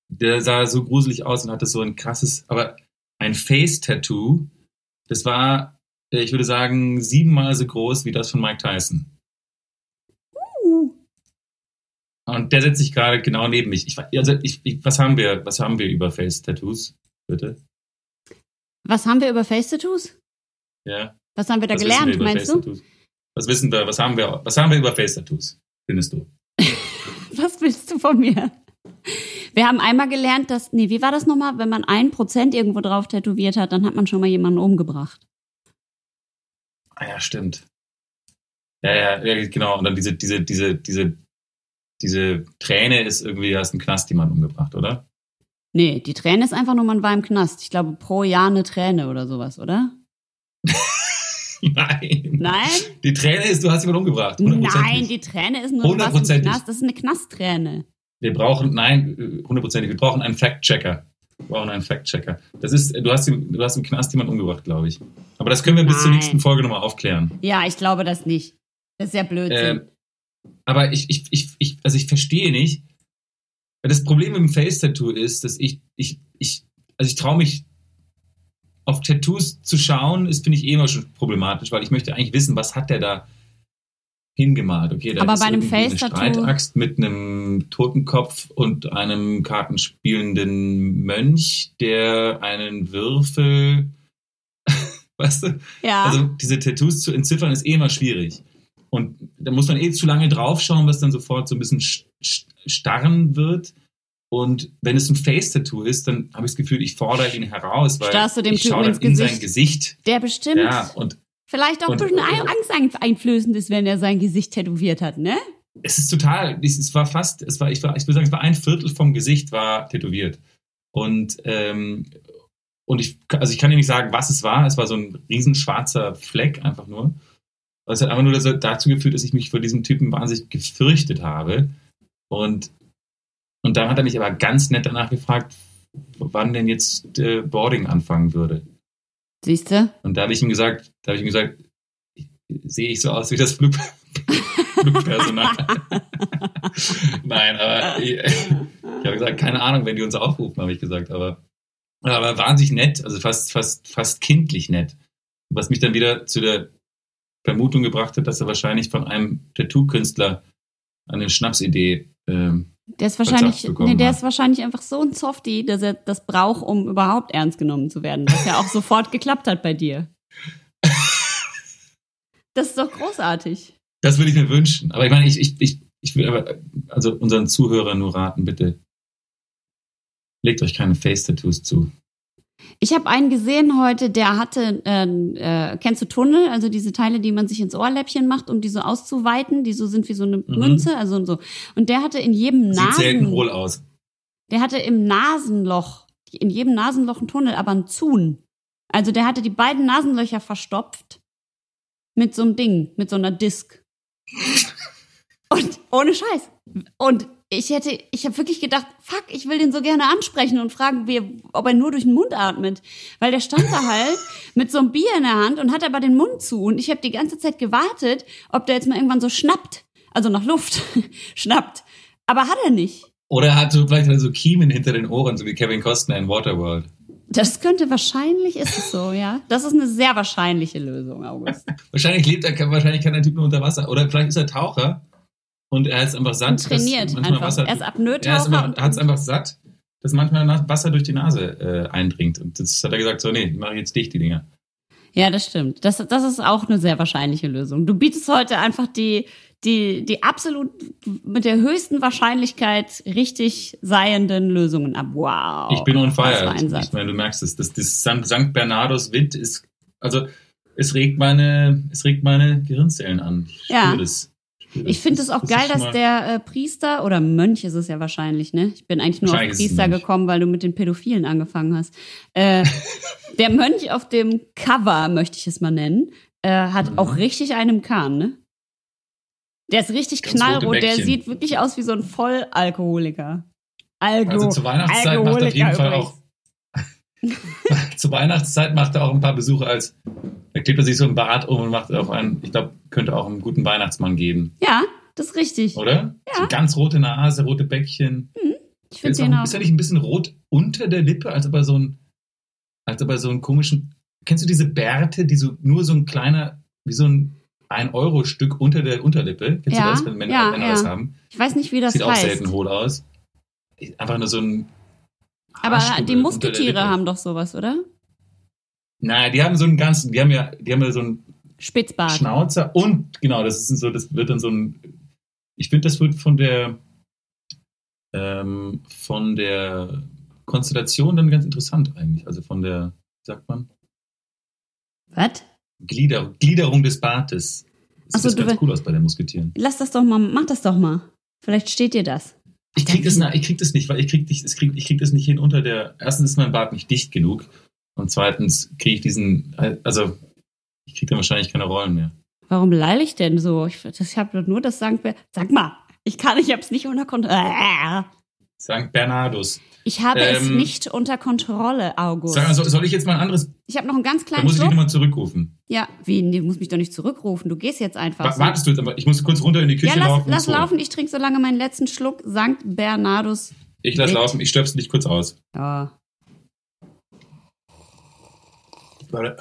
der sah so gruselig aus und hatte so ein krasses, aber ein Face-Tattoo. Das war, äh, ich würde sagen, siebenmal so groß wie das von Mike Tyson. Und der setzt sich gerade genau neben mich. Ich, also ich, ich, was haben wir, was haben wir über Face-Tattoos, bitte? Was haben wir über Face-Tattoos? Ja. Was haben wir da was wir gelernt, über meinst du? Was wissen wir, was haben wir, was haben wir über Face-Tattoos, findest du? Was willst du von mir? Wir haben einmal gelernt, dass, nee, wie war das nochmal? Wenn man ein Prozent irgendwo drauf tätowiert hat, dann hat man schon mal jemanden umgebracht. Ah ja, stimmt. Ja, ja, ja, genau. Und dann diese, diese, diese, diese, diese Träne ist irgendwie, hast einen Knast jemand umgebracht, oder? Nee, die Träne ist einfach nur, man war im Knast. Ich glaube, pro Jahr eine Träne oder sowas, oder? Nein. Nein? Die Träne ist, du hast jemanden umgebracht. Nein, die Träne ist nur, du warst im. Knast. Das ist eine Knastträne. Wir brauchen, nein, hundertprozentig, wir brauchen einen Fact-Checker. Wir brauchen einen Fact-Checker. Das ist, du hast, du hast im Knast jemanden umgebracht, glaube ich. Aber das können wir bis zur nächsten Folge nochmal aufklären. Ja, ich glaube das nicht. Das ist ja Blödsinn. Ähm, aber ich, ich, ich, ich, also ich verstehe nicht. Weil Das Problem mit dem Face-Tattoo ist, dass ich, ich, ich, also ich traue mich auf Tattoos zu schauen, ist, finde ich eh immer schon problematisch, weil ich möchte eigentlich wissen, was hat der da, hingemalt. Okay, da Aber ist bei einem irgendwie eine Face-Tattoo- Streitaxt mit einem Totenkopf und einem kartenspielenden Mönch, der einen Würfel, weißt du? Ja. Also diese Tattoos zu entziffern ist eh immer schwierig. Und da muss man eh zu lange draufschauen, was dann sofort so ein bisschen sch- sch- starren wird. Und wenn es ein Face-Tattoo ist, dann habe ich das Gefühl, ich fordere ihn heraus, weil Starrst du dem ich schaue Typen ins in sein Gesicht. der bestimmt Ja, und vielleicht auch ein und- bisschen angsteinflößend ist, wenn er sein Gesicht tätowiert hat, ne? es ist total, es es war fast, es war, ich, war, ich würde sagen, es war ein Viertel vom Gesicht war tätowiert. Und, ähm, und ich, also ich kann dir nicht sagen, was es war. Es war so ein riesen schwarzer Fleck einfach nur. Es hat einfach nur dazu geführt, dass ich mich vor diesem Typen wahnsinnig gefürchtet habe. Und, und dann hat er mich aber ganz nett danach gefragt, wann denn jetzt äh, Boarding anfangen würde. Siehst du? Und da habe ich ihm gesagt, da habe ich ihm gesagt, sehe ich so aus wie das Flug, Flugpersonal. Nein, aber ich, ich habe gesagt, keine Ahnung, wenn die uns aufrufen, habe ich gesagt, aber, aber wahnsinnig nett, also fast, fast, fast kindlich nett. Was mich dann wieder zu der Vermutung gebracht hat, dass er wahrscheinlich von einem Tattoo-Künstler eine Schnapsidee ähm, Der ist wahrscheinlich, nee, der hat. ist wahrscheinlich einfach so ein Softie, dass er das braucht, um überhaupt ernst genommen zu werden. Was ja auch sofort geklappt hat bei dir. Das ist doch großartig. Das würde ich mir wünschen. Aber ich meine, ich, ich, ich, ich will aber, also unseren Zuhörern nur raten, bitte, legt euch keine Face-Tattoos zu. Ich habe einen gesehen heute, der hatte, äh, äh, kennst du Tunnel, also diese Teile, die man sich ins Ohrläppchen macht, um die so auszuweiten, die so sind wie so eine Münze, also und so. Und der hatte in jedem Mhm. Sieht selten Nasen, hohl aus. der hatte im Nasenloch, in jedem Nasenloch ein Tunnel, aber ein Zun. Also der hatte die beiden Nasenlöcher verstopft mit so einem Ding, mit so einer Disk. Und ohne Scheiß. Und ich hätte, ich habe wirklich gedacht, fuck, ich will den so gerne ansprechen und fragen, wie, ob er nur durch den Mund atmet. Weil der stand da halt mit so einem Bier in der Hand und hat aber den Mund zu. Und ich habe die ganze Zeit gewartet, ob der jetzt mal irgendwann so schnappt. Also nach Luft schnappt. Aber hat er nicht. Oder er hat so vielleicht so Kiemen hinter den Ohren, so wie Kevin Costner in Waterworld. Das könnte wahrscheinlich, ist es so, ja. Das ist eine sehr wahrscheinliche Lösung, August. Wahrscheinlich lebt er, wahrscheinlich kann der Typ nur unter Wasser. Oder vielleicht ist er Taucher und er ist einfach satt. Und trainiert einfach. Wasser, er ist er ist Apnoe-Taucher. einfach, und- hat es einfach satt, dass manchmal Wasser durch die Nase äh, eindringt. Und das hat er gesagt, so, nee, mache ich jetzt dicht, die Dinger. Ja, das stimmt. Das, das ist auch eine sehr wahrscheinliche Lösung. Du bietest heute einfach die, die, die absolut mit der höchsten Wahrscheinlichkeit richtig seienden Lösungen ab. Wow. Ich bin on fire. Ich meine, du merkst es. Das, das St. Bernardus Witt ist, also es regt meine, es regt meine Gehirnzellen an. Ich Ja. spüre das. Ich finde es auch ist geil, dass der äh, Priester oder Mönch ist es ja wahrscheinlich, ne? Ich bin eigentlich nur auf Priester gekommen, weil du mit den Pädophilen angefangen hast. Äh, der Mönch auf dem Cover, möchte ich es mal nennen, äh, hat Mhm. auch richtig einen Kahn, ne? Der ist richtig Ganz knallrot, der sieht wirklich aus wie so ein Vollalkoholiker. Alko Also zur Weihnachtszeit macht er auf jeden Fall auch. zur Weihnachtszeit macht er auch ein paar Besuche als. Da klebt er sich so ein Bart um und macht auch einen, ich glaube, könnte auch einen guten Weihnachtsmann geben, Ja, das ist richtig. oder? Ja. So ganz rote Nase, rote Bäckchen. Ich finde Ist, den auch, auch. ist er nicht ein bisschen rot unter der Lippe, als ob er so ein, als ob er so einen komischen. Kennst du diese Bärte, die so nur so ein kleiner, wie so ein 1-Euro-Stück unter der Unterlippe? Kennst Ja, du das, wenn Männer, ja, Männer ja. das haben? Ich weiß nicht, wie das Sieht auch heißt. selten hohl aus. Einfach nur so ein. Aber die Musketiere haben doch sowas, oder? Nein, die haben so einen ganzen, die haben ja, die haben ja so einen Spitzbart. Schnauzer und genau, das ist so, das wird dann so ein. Ich finde, das wird von der ähm, von der Konstellation dann ganz interessant eigentlich. Also von der, wie sagt man, Was? Glieder, Gliederung des Bartes. Sieht das du ganz will- cool aus bei den Musketieren. Lass das doch mal, mach das doch mal. Vielleicht steht dir das. Ich krieg das, ich krieg das nicht, weil ich krieg, dich- ich krieg, ich krieg das nicht hin unter der. Erstens ist mein Bart nicht dicht genug und zweitens kriege ich diesen, also ich krieg dann wahrscheinlich keine Rollen mehr. Warum leile ich denn so? Ich, ich habe nur das Sankt Ber Sag mal, ich kann, ich hab's nicht unter Kontrolle. St. Bernardus. Ich habe es Ähm, nicht unter Kontrolle, August. Sag mal, soll, ich jetzt mal ein anderes, Ich habe noch einen ganz kleinen muss ich dich nochmal zurückrufen. Ja, wie? Nee, du musst mich doch nicht zurückrufen. Du gehst jetzt einfach. So. Wartest du jetzt aber, ich muss kurz runter in die Küche ja, lass, laufen. lass So. laufen. Ich trinke so lange meinen letzten Schluck Sankt Bernardus. Ich lass Weg. laufen, ich stöpsel dich kurz aus. Ja. Warte.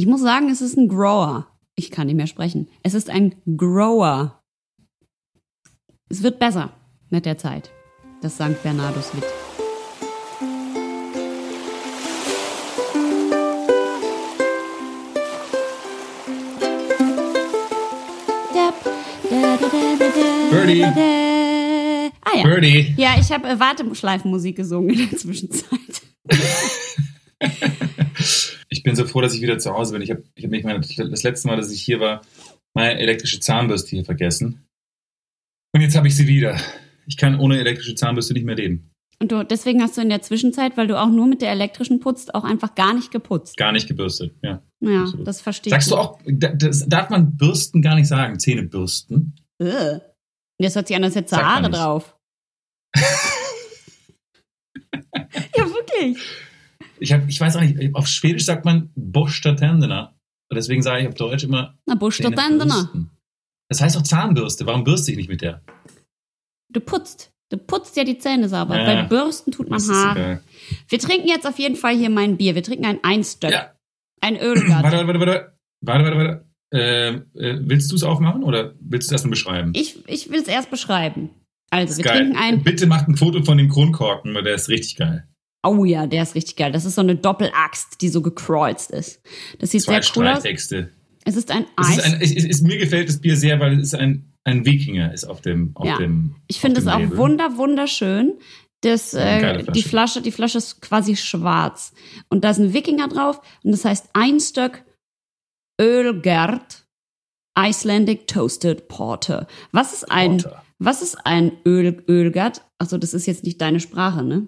Ich muss sagen, es ist ein Grower. Ich kann nicht mehr sprechen. Es ist ein Grower. Es wird besser mit der Zeit. Das St. Bernardus Lied. Birdie. Ah ja. Birdie. Ja, ich habe äh, Warteschleifenmusik gesungen in der Zwischenzeit. Ich bin so froh, dass ich wieder zu Hause bin. Ich habe ich hab mich meine, das letzte Mal, dass ich hier war, meine elektrische Zahnbürste hier vergessen. Und jetzt habe ich sie wieder. Ich kann ohne elektrische Zahnbürste nicht mehr leben. Und du, deswegen hast du in der Zwischenzeit, weil du auch nur mit der elektrischen putzt, auch einfach gar nicht geputzt. Gar nicht gebürstet, ja. Ja, Absolut. das verstehe Sagst ich. du auch, da- das darf man Bürsten gar nicht sagen, Zähne bürsten? Ugh. Das hört sich an, als hätte Haare drauf. ja, wirklich. Ich, hab, ich weiß auch nicht, auf Schwedisch sagt man Borsta tänderna. Und deswegen sage ich auf Deutsch immer Na, bürsten. Das heißt auch Zahnbürste. Warum bürste ich nicht mit der? Du putzt. Du putzt ja die Zähne sauber. Ja. Weil Bürsten tut man Haare. Wir trinken jetzt auf jeden Fall hier mein Bier. Wir trinken ein Einstöck. Ja. Ein Warte, Ölgart. warte, warte, warte. Warte, warte, warte. Äh, äh, willst du es aufmachen oder willst du es erstmal beschreiben? Ich, ich will es erst beschreiben. Also, wir geil. trinken ein. Bitte macht ein Foto von dem Kronkorken, weil der ist richtig geil. Oh ja, der ist richtig geil. Das ist so eine Doppelaxt, die so gekreuzt ist. Das sieht Zwei sehr cool aus. Es ist ein Es Eis. ist ein, es, es, es, mir gefällt das Bier sehr, weil es ist ein, ein Wikinger ist auf dem, auf Ja. dem Ich finde es auch Label. wunder, wunderschön. Das, äh, die Flasche, die Flasche ist quasi schwarz. Und da ist ein Wikinger drauf und das heißt Einstöck Ölgert Icelandic Toasted Porter. Was ist ein, Porter. was ist ein Öl, Ölgert? Achso, das ist jetzt nicht deine Sprache, ne?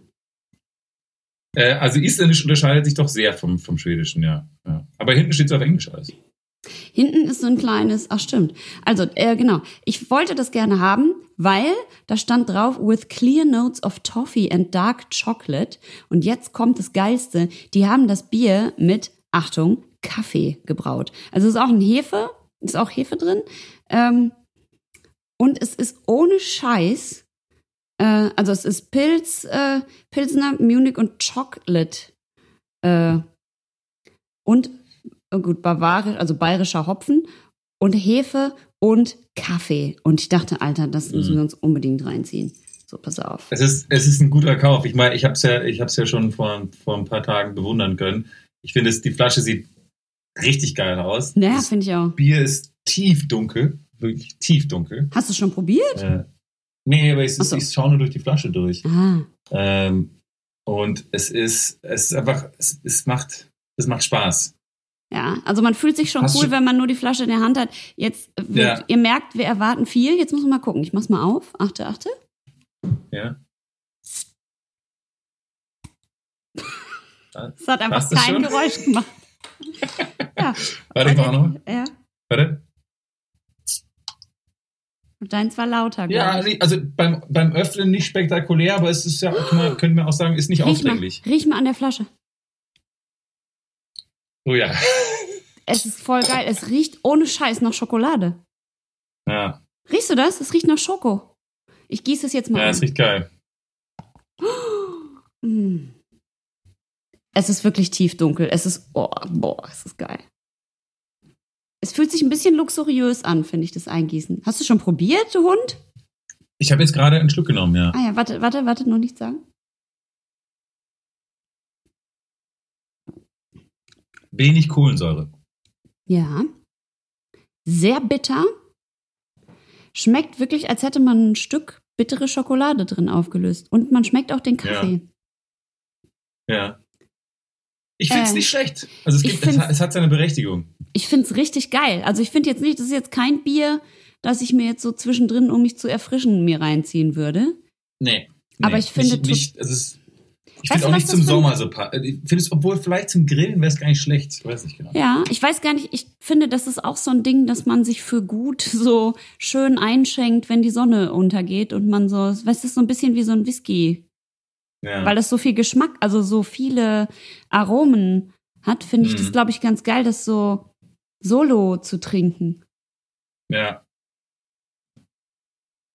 Äh, also Isländisch unterscheidet sich doch sehr vom, vom Schwedischen, ja. ja. Aber hinten steht es auf Englisch alles. Hinten ist so ein kleines, ach stimmt. Also, äh, genau. Ich wollte das gerne haben, weil da stand drauf, with clear notes of toffee and dark chocolate. Und jetzt kommt das Geilste. Die haben das Bier mit, Achtung, Kaffee gebraut. Also es ist auch ein Hefe, ist auch Hefe drin. Ähm, und es ist ohne Scheiß, äh, also es ist Pilz, äh, Pilsner, Munich und Chocolate. Äh, und oh gut, bavarisch, also bayerischer Hopfen und Hefe und Kaffee. Und ich dachte, Alter, das müssen Mhm. wir uns unbedingt reinziehen. So, pass auf. Es ist, es ist ein guter Kauf. Ich meine, ich habe es ja, ich hab's ja schon vor, vor ein paar Tagen bewundern können. Ich finde, es- die Flasche sieht richtig geil aus. Naja, das finde ich auch. Bier ist tiefdunkel, wirklich tiefdunkel. Hast du schon probiert? Äh, nee, aber ist, so. ich schaue nur durch die Flasche durch. Ah, Ähm, und es ist, es ist einfach, es, es macht, es macht Spaß. ja. Also man fühlt sich schon Hast cool, du- wenn man nur die Flasche in der Hand hat. Jetzt, wird, Ja. ihr merkt, wir erwarten viel. Jetzt muss man mal gucken. Ich mach's mal auf. Achte, achte. Ja. Es hat einfach kein? Geräusch gemacht. ja. Warte, ich mach noch. Ja. Deins war lauter. Ja, ich. also beim, beim Öffnen nicht spektakulär, aber es ist ja, kann man, können wir auch sagen, ist nicht riech, mal, aufdringlich. riech mal an der Flasche. Oh ja. Es ist voll geil. Es riecht ohne Scheiß nach Schokolade. Ja, Riechst du das? Es riecht nach Schoko. Ich gieße es jetzt mal ja, an. es riecht geil. Mm. Es ist wirklich tiefdunkel. Es ist, oh, boah, es ist geil. Es fühlt sich ein bisschen luxuriös an, finde ich, das Eingießen. Hast du schon probiert, du Hund? Ich habe jetzt gerade einen Schluck genommen, ja. Ah ja, warte, warte, warte, noch nicht sagen. Wenig Kohlensäure. Ja. Sehr bitter. Schmeckt wirklich, als hätte man ein Stück bittere Schokolade drin aufgelöst. Und man schmeckt auch den Kaffee. Ja. Ich finde es Äh, nicht schlecht. Also es, gibt, es, hat, es hat seine Berechtigung. Ich finde es richtig geil. Also ich finde jetzt nicht, das ist jetzt kein Bier, das ich mir jetzt so zwischendrin, um mich zu erfrischen, mir reinziehen würde. Nee. Aber ich finde nicht, nicht, also es, ich finde auch nicht zum Sommer so pa- Ich finde es, obwohl vielleicht zum Grillen wäre es gar nicht schlecht. Ich weiß nicht genau. Ja, ich weiß gar nicht, ich finde, das ist auch so ein Ding, dass man sich für gut so schön einschenkt, wenn die Sonne untergeht und man so, weißt du, so ein bisschen wie so ein Whisky, Ja. weil das so viel Geschmack, also so viele Aromen hat, finde ich Mhm. das, glaube ich, ganz geil, das so solo zu trinken. Ja.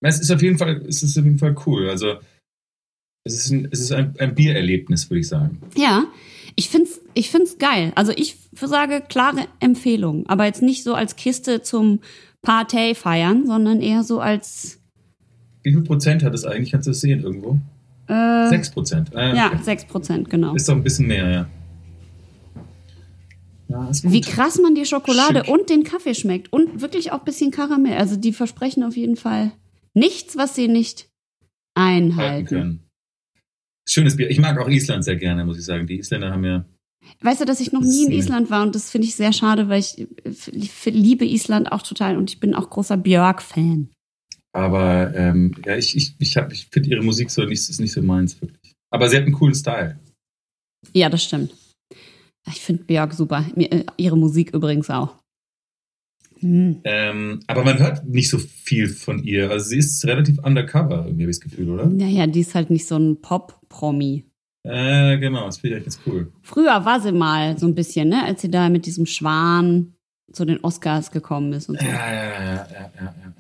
Es ist auf jeden Fall, es ist auf jeden Fall cool. Also es ist ein, es ist ein, ein Biererlebnis, würde ich sagen. Ja, ich find's, ich find's geil. Also ich sage klare Empfehlung, aber jetzt nicht so als Kiste zum Partei feiern, sondern eher so als Wie viel Prozent hat es eigentlich? Kannst du das sehen irgendwo? Äh, Sechs Prozent. Ah, ja okay. sechs Prozent genau. Ist doch ein bisschen mehr, ja. Ja. Wie krass man die Schokolade Schick. und den Kaffee schmeckt und wirklich auch ein bisschen Karamell. Also die versprechen auf jeden Fall nichts, was sie nicht halten einhalten. können. Schönes Bier. Ich mag auch Island sehr gerne, muss ich sagen. Die Isländer haben ja. Weißt du, dass ich noch nie in Island war und das finde ich sehr schade, weil ich äh, liebe Island auch total und ich bin auch großer Björk-Fan. Aber ähm, ja, ich, ich, ich, hab- ich finde ihre Musik so nicht, ist nicht so meins, wirklich. Aber sie hat einen coolen Style. Ja, das stimmt. Ich finde Björk super. Äh, ihre Musik übrigens auch. Hm. Ähm, aber man hört nicht so viel von ihr. Also sie ist relativ undercover, irgendwie habe ich das Gefühl, oder? Naja, die ist halt nicht so ein Pop-Promi. Äh, genau, das finde ich eigentlich ganz cool. Früher war sie mal so ein bisschen, ne, als sie da mit diesem Schwan zu den Oscars gekommen ist und so. Ja, ja, ja, ja, ja. ja.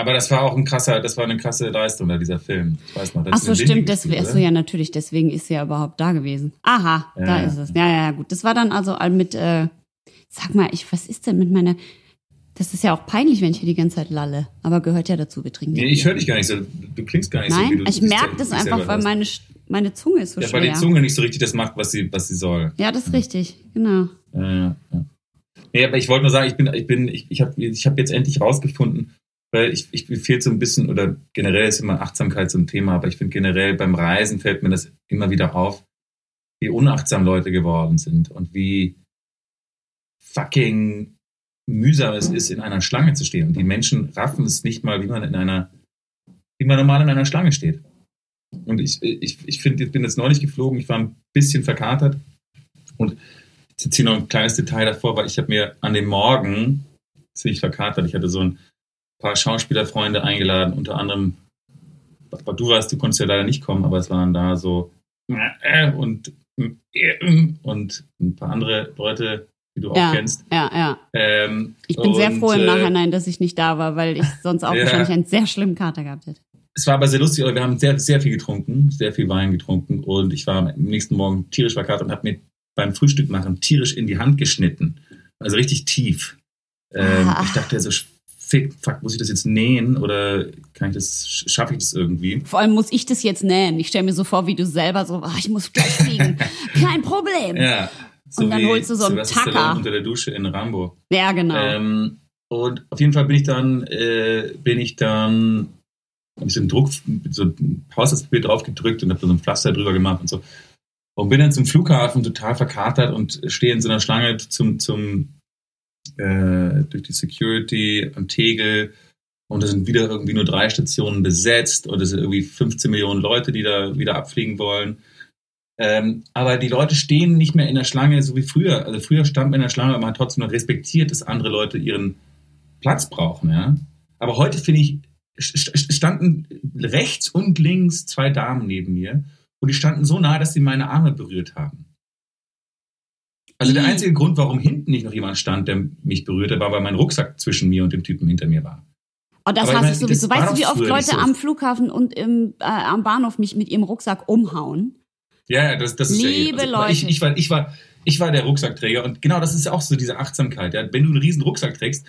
Aber das war auch ein krasser, das war eine krasse Leistung da, dieser Film. Ich weiß noch. da Ach ist so, stimmt, deswegen, oder? so, ja, natürlich, deswegen ist sie ja überhaupt da gewesen. Aha, Ja, da ja. ist es. Ja, ja, ja, gut. Das war dann also all mit, äh, sag mal, ich, was ist denn mit meiner, das ist ja auch peinlich, wenn ich hier die ganze Zeit lalle, aber gehört ja dazu, wir trinken. Nee, ja ich höre dich gar nicht so. Du klingst gar nicht so, wie Nein, ich merke das einfach, weil meine, meine Zunge ist so Ja, weil die schwer. Zunge nicht so richtig das macht, was sie, was sie soll. Ja, das ist richtig, genau. Ja, ja, ja. Nee, aber ich wollte nur sagen, ich bin, ich bin, ich, ich habe ich hab jetzt endlich rausgefunden, weil ich, ich fehlt so ein bisschen, oder generell ist immer Achtsamkeit so ein Thema, aber ich finde generell beim Reisen fällt mir das immer wieder auf, wie unachtsam Leute geworden sind und wie fucking mühsam es ist, in einer Schlange zu stehen. Und die Menschen raffen es nicht mal, wie man in einer, wie man normal in einer Schlange steht. Und ich, ich, ich finde, ich bin jetzt neulich geflogen, ich war ein bisschen verkatert und ich ziehe noch ein kleines Detail davor, weil ich habe mir an dem Morgen ziemlich verkatert. Ich hatte so ein paar Schauspielerfreunde eingeladen, unter anderem, du warst, du konntest ja leider nicht kommen, aber es waren da so und und ein paar andere Leute, die du auch Ja, kennst. ja, ja. Ähm, Ich bin sehr und, froh im äh, Nachhinein, dass ich nicht da war, weil ich sonst auch Ja. wahrscheinlich einen sehr schlimmen Kater gehabt hätte. Es war aber sehr lustig, wir haben sehr, sehr viel getrunken, sehr viel Wein getrunken und ich war am nächsten Morgen tierisch verkatert und habe mir beim Frühstück machen tierisch in die Hand geschnitten. Also richtig tief. Ähm, Ah. Ich dachte so, fick, fuck, muss ich das jetzt nähen oder kann ich das, schaffe ich das irgendwie? Vor allem muss ich das jetzt nähen. Ich stelle mir so vor, wie du selber so, ah, ich muss gleich fliegen. Kein Problem. Ja, Ja. So Und dann holst du so einen Tacker. Unter der Dusche in Rambo. genau. Ähm, und auf jeden Fall bin ich dann, äh, bin ich dann, habe ich so einen Druck, so ein Haushaltspapier drauf gedrückt und habe da so ein Pflaster drüber gemacht und so. Und bin dann zum Flughafen total verkatert und stehe in so einer Schlange zum, zum, äh, durch die Security am Tegel. Und da sind wieder irgendwie nur drei Stationen besetzt und es sind irgendwie 15 Millionen Leute, die da wieder abfliegen wollen. Ähm, aber die Leute stehen nicht mehr in der Schlange, so wie früher. Also früher stand man in der Schlange, aber man hat trotzdem noch respektiert, dass andere Leute ihren Platz brauchen. Ja? Aber heute finde ich, st- st- standen rechts und links zwei Damen neben mir und die standen so nah, dass sie meine Arme berührt haben. Also der Ih. einzige Grund, warum hinten nicht noch jemand stand, der mich berührte, war, weil mein Rucksack zwischen mir und dem Typen hinter mir war. oh, das hasse meine, ich sowieso. das Weißt du, wie oft Leute so. am Flughafen und im, äh, am Bahnhof mich mit ihrem Rucksack umhauen? Ja, ja, das, das ist Liebe ja eh. Leute. Ich, ich, war, ich, war, ich war der Rucksackträger und genau das ist auch so diese Achtsamkeit. Ja? Wenn du einen riesen Rucksack trägst,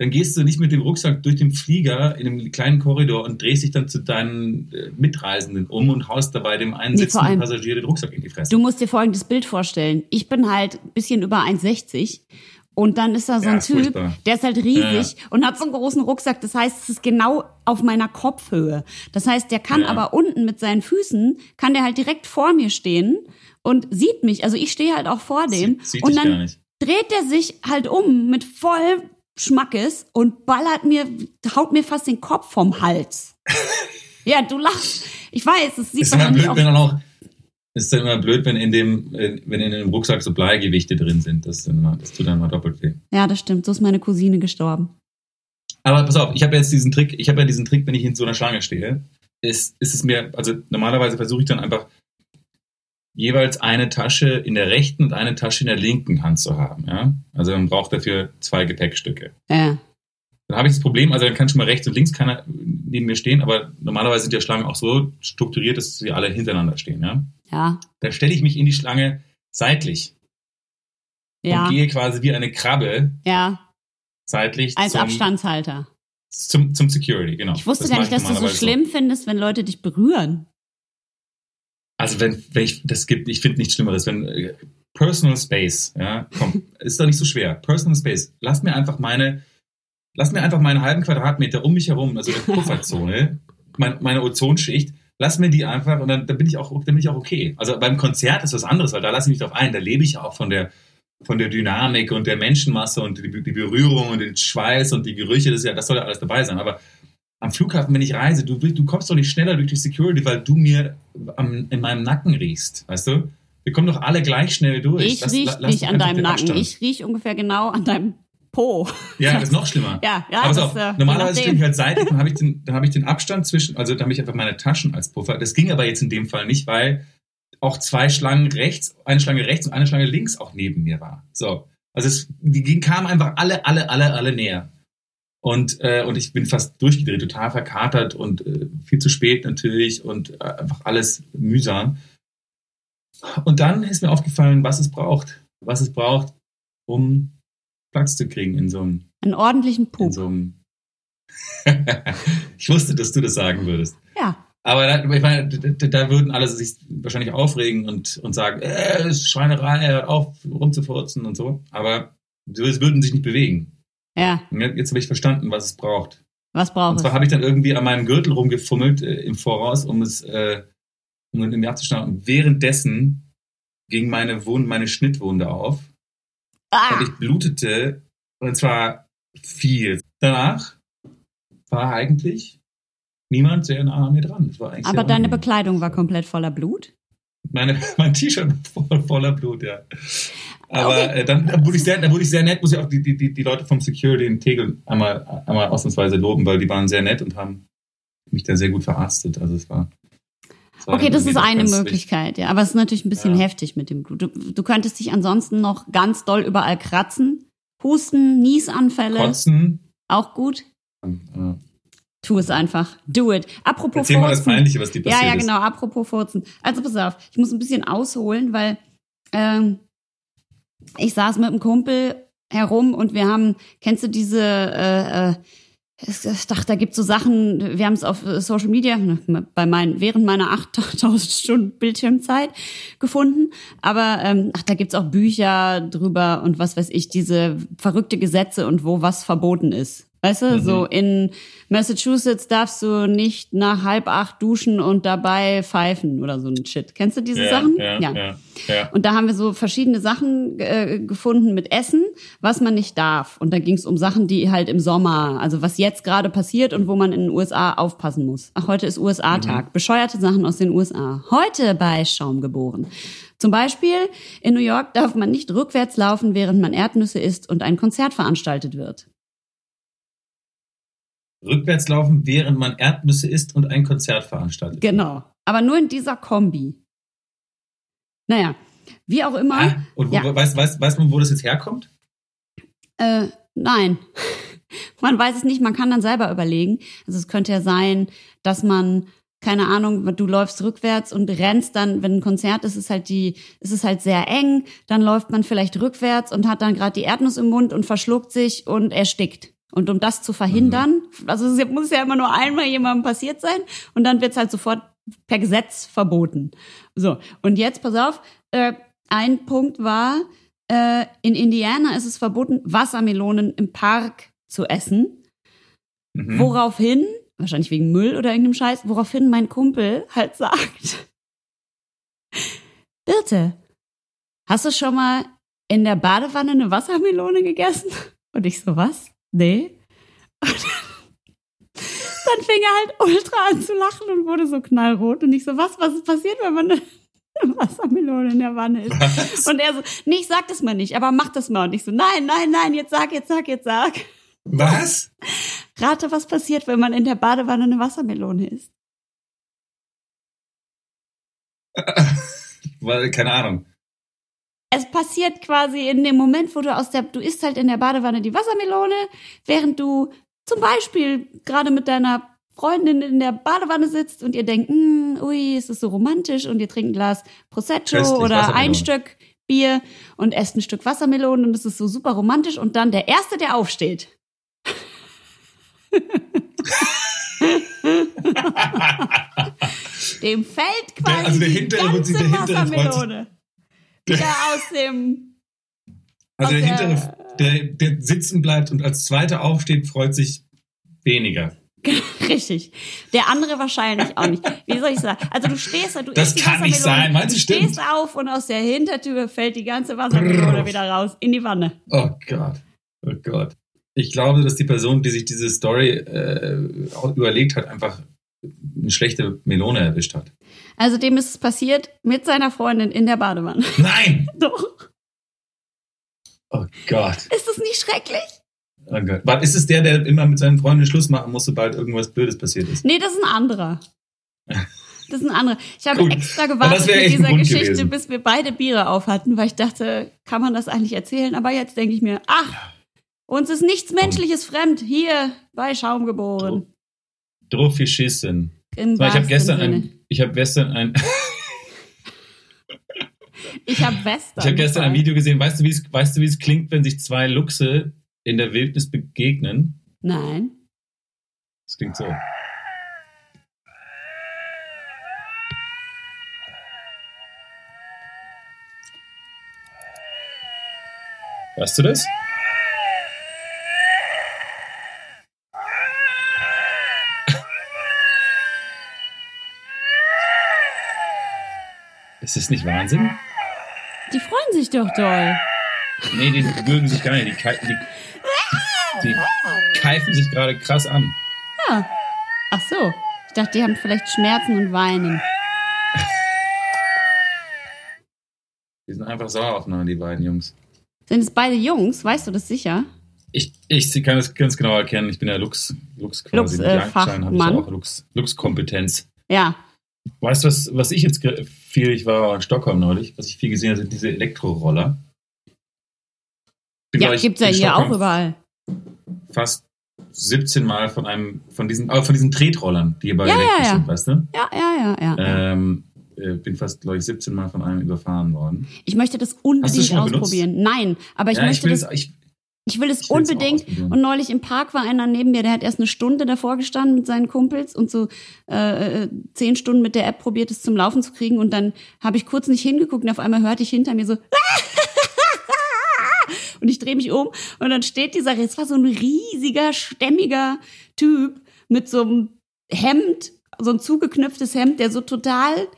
dann gehst du nicht mit dem Rucksack durch den Flieger in einem kleinen Korridor und drehst dich dann zu deinen äh, Mitreisenden um und haust dabei dem einen Nee, sitzenden Passagier den Rucksack in die Fresse. Du musst dir folgendes Bild vorstellen. Ich bin halt ein bisschen über 1,60 und dann ist da so Ja, ein ist Typ, furchtbar. der ist halt riesig und hat so einen großen Rucksack. Das heißt, es ist genau auf meiner Kopfhöhe. Das heißt, der kann Ja. aber unten mit seinen Füßen, kann der halt direkt vor mir stehen und sieht mich. Also ich stehe halt auch vor dem. Sieht- sieht und dann gar nicht. dreht er sich halt um mit voll Schmackes und ballert mir, haut mir fast den Kopf vom Hals. ja, du lachst. Ich weiß, es sieht ist immer blöd, auch wenn auch ist immer blöd, wenn in dem, wenn in dem Rucksack so Bleigewichte drin sind. Das, das tut dann mal doppelt weh. Ja, das stimmt. So ist meine Cousine gestorben. Aber pass auf, ich habe jetzt diesen Trick, ich habe ja diesen Trick, wenn ich in so einer Schlange stehe, ist, ist es mir, also normalerweise versuche ich dann einfach jeweils eine Tasche in der rechten und eine Tasche in der linken Hand zu haben. Ja? Also man braucht dafür zwei Gepäckstücke. Ja. Dann habe ich das Problem, also dann kann schon mal rechts und links keiner neben mir stehen, aber normalerweise sind ja Schlangen auch so strukturiert, dass sie alle hintereinander stehen. Ja? Ja. Dann stelle ich mich in die Schlange seitlich Ja. und gehe quasi wie eine Krabbe Ja. seitlich Als zum, Abstandshalter. Zum, zum Security, genau. Ich wusste Das gar nicht, dass du so normalerweise schlimm findest, wenn Leute dich berühren. Also wenn, wenn ich, das gibt, ich finde nichts Schlimmeres, wenn äh, Personal Space, ja, komm, ist doch nicht so schwer. Personal Space, lass mir einfach meine, lass mir einfach meinen halben Quadratmeter um mich herum, also eine Pufferzone, mein, meine Ozonschicht, lass mir die einfach und dann, dann bin ich auch, dann bin ich auch okay. Also beim Konzert ist was anderes, weil da lasse ich mich drauf ein, da lebe ich auch von der, von der Dynamik und der Menschenmasse und die, die Berührung und den Schweiß und die Gerüche, das, ja, das soll ja alles dabei sein. Aber am Flughafen, wenn ich reise, du, du kommst doch nicht schneller durch die Security, weil du mir am, in meinem Nacken riechst, weißt du? Wir kommen doch alle gleich schnell durch. Ich riech nicht an deinem Nacken. Abstand. Ich riech ungefähr genau an deinem Po. ja, das ist noch schlimmer. Ja, ja, Aber das, so, äh, normalerweise stehe ich halt seitlich, dann habe ich, den, dann hab ich den Abstand zwischen, also dann habe ich einfach meine Taschen als Puffer. Das ging aber jetzt in dem Fall nicht, weil auch zwei Schlangen rechts, eine Schlange rechts und eine Schlange links auch neben mir war. So. Also es, die ging- kamen einfach alle, alle, alle, alle näher. Und, äh, und ich bin fast durchgedreht, total verkatert und äh, viel zu spät natürlich und äh, einfach alles mühsam. Und dann ist mir aufgefallen, was es braucht. Was es braucht, um Platz zu kriegen in so einem Einen ordentlichen in Pup. so einem ich wusste, dass du das sagen würdest. Ja. Aber da, ich meine, da, da würden alle sich wahrscheinlich aufregen und, und sagen, äh, Schweinerei, hört auf rumzufurzen und so. Aber sie würden sich nicht bewegen. Ja. Und jetzt habe ich verstanden, was es braucht. Was Und braucht es? zwar habe ich dann irgendwie an meinem Gürtel rumgefummelt äh, im Voraus, um es äh, um in mir abzuschneiden. Und währenddessen ging meine Wunde, meine Schnittwunde auf und Ah, ich blutete und zwar viel. Danach war eigentlich niemand sehr nah an mir dran. Aber deine unangenehm. Bekleidung war komplett voller Blut? Meine, mein T-Shirt war voll, voller Blut, ja. Aber Okay. äh, dann, dann, wurde ich sehr, dann wurde ich sehr nett, muss ich auch die, die, die, Leute vom Security in Tegel einmal, einmal ausnahmsweise loben, weil die waren sehr nett und haben mich da sehr gut verarztet. Also es war. es war Okay, das ist eine Möglichkeit, ja. Aber es ist natürlich ein bisschen Ja. heftig mit dem Blut. Du, du könntest dich ansonsten noch ganz doll überall kratzen. Husten, Niesanfälle. Kotzen. auch gut. Äh, Tu es einfach. Do it. Apropos erzähl mal das Furzen. Peinliche, was dir Ja, passiert ja, ist. genau. Apropos Furzen. Also pass auf, ich muss ein bisschen ausholen, weil ähm, ich saß mit einem Kumpel herum und wir haben, kennst du diese, äh, äh, ich dachte, da gibt's so Sachen, wir haben es auf Social Media bei meinen, während meiner 8000 Stunden Bildschirmzeit gefunden. Aber ähm, ach, da gibt's auch Bücher drüber und was weiß ich, diese verrückte Gesetze und wo was verboten ist. Weißt du, Mhm. so in Massachusetts darfst du nicht nach halb acht duschen und dabei pfeifen oder so ein Shit. Kennst du diese ja, Sachen? Ja, ja. ja. Und da haben wir so verschiedene Sachen äh, gefunden mit Essen, was man nicht darf. Und da ging es um Sachen, die halt im Sommer, also was jetzt gerade passiert und wo man in den USA aufpassen muss. Ach, heute ist USA-Tag. Bescheuerte Sachen aus den USA. Heute bei Schaum geboren. Zum Beispiel in New York darf man nicht rückwärts laufen, während man Erdnüsse isst und ein Konzert veranstaltet wird. Rückwärts laufen, während man Erdnüsse isst und ein Konzert veranstaltet. Genau. Aber nur in dieser Kombi. Naja, wie auch immer. Ah, und wo, Ja. weiß, weiß, weiß man, wo das jetzt herkommt? Äh, nein. Man weiß es nicht, man kann dann selber überlegen. Also es könnte ja sein, dass man, keine Ahnung, du läufst rückwärts und rennst dann, wenn ein Konzert ist, ist halt die, ist es halt sehr eng, dann läuft man vielleicht rückwärts und hat dann gerade die Erdnuss im Mund und verschluckt sich und erstickt. Und um das zu verhindern, also es muss ja immer nur einmal jemandem passiert sein und dann wird es halt sofort per Gesetz verboten. So, und jetzt, pass auf, äh, ein Punkt war, äh, in Indiana ist es verboten, Wassermelonen im Park zu essen. Mhm. Woraufhin, wahrscheinlich wegen Müll oder irgendeinem Scheiß, woraufhin mein Kumpel halt sagt, Birte, hast du schon mal in der Badewanne eine Wassermelone gegessen? Und ich so, was? Nee. Und dann fing er halt ultra an zu lachen und wurde so knallrot. Und ich so, was, was ist passiert, wenn man eine Wassermelone in der Wanne isst? Was? Und er so, nee, ich sag das mal nicht, aber mach das mal. Und ich so, nein, nein, nein, jetzt sag, jetzt sag, jetzt sag. Was? Rate, was passiert, wenn man in der Badewanne eine Wassermelone isst. Weil, keine Ahnung. Es passiert quasi in dem Moment, wo du aus der, du isst halt in der Badewanne die Wassermelone, während du zum Beispiel gerade mit deiner Freundin in der Badewanne sitzt und ihr denkt, hm, ui, es ist so romantisch und ihr trinkt ein Glas Prosecco Köstlich, oder ein. Stück Bier und esst ein Stück Wassermelone und es ist so super romantisch und dann der Erste, der aufsteht. Dem fällt quasi also der die ganze der hintere. Wassermelone wieder aus dem Also der Aus der- hintere, der, der sitzen bleibt und als zweiter aufsteht, freut sich weniger. Richtig. Der andere wahrscheinlich auch nicht. Wie soll ich sagen? Also du stehst da, du Das kann nicht sein. Meinst du, du stimmt? stehst auf und aus der Hintertür fällt die ganze Wassermelone wieder raus in die Wanne. Oh Gott. Oh Gott. Ich glaube, dass die Person, die sich diese Story äh, überlegt hat, einfach eine schlechte Melone erwischt hat. Also dem ist es passiert mit seiner Freundin in der Badewanne. Nein! Doch. Oh Gott. Ist das nicht schrecklich? Oh Gott. Was ist es der, der immer mit seinen Freunden Schluss machen muss, sobald irgendwas Blödes passiert ist? Nee, das ist ein anderer. Das ist ein anderer. Ich habe Gut. extra gewartet mit dieser Geschichte, gewesen. bis wir beide Biere auf hatten, weil ich dachte, kann man das eigentlich erzählen? Aber jetzt denke ich mir, ach, uns ist nichts Menschliches fremd. Hier bei Schaum geboren. Drauf geschissen. So, ich habe gestern ein, ich habe gestern ein, Ich habe Western. ich habe gestern ein. Video gesehen. Weißt du, wie es, weißt du, wie es klingt, wenn sich zwei Luchse in der Wildnis begegnen? Nein. Es klingt so. Hörst du das? Ist das nicht Wahnsinn? Die freuen sich doch doll. Nee, die mögen sich gar nicht. Die, kei- die, die, die keifen sich gerade krass an. Ja. Ach so. Ich dachte, die haben vielleicht Schmerzen und weinen. Die sind einfach sauer aufeinander, die beiden Jungs. Sind es beide Jungs? Weißt du das sicher? Ich, ich kann das ganz genau erkennen. Ich bin ja Lux, Lux quasi. Lux, Mit äh, Jagdschein habe ich Fachmann. ja auch Lux, Lux-Kompetenz. Ja. Weißt du, was, was ich jetzt viel, ich war in Stockholm neulich, was ich viel gesehen habe, sind diese Elektroroller. Bin, Ja, ich, gibt's ja hier Stockholm auch überall. Fast 17 Mal von einem, von diesen, aber von diesen Tretrollern, die bei Ja, elektrisch ja. sind, weißt du? Ja, ja, ja, ja. Ähm, äh, bin fast, glaube ich, 17 Mal von einem überfahren worden. Ich möchte das unbedingt mal benutzt? ausprobieren. Nein, aber ich ja, ich möchte will das ich, Ich will es Ich unbedingt. Und neulich im Park war einer neben mir, der hat erst eine Stunde davor gestanden mit seinen Kumpels und so äh, äh, zehn Stunden mit der App probiert, es zum Laufen zu kriegen. Und dann habe ich kurz nicht hingeguckt und auf einmal hörte ich hinter mir so. Und ich drehe mich um und dann steht dieser, es war so ein riesiger, stämmiger Typ mit so einem Hemd, so ein zugeknüpftes Hemd, der so total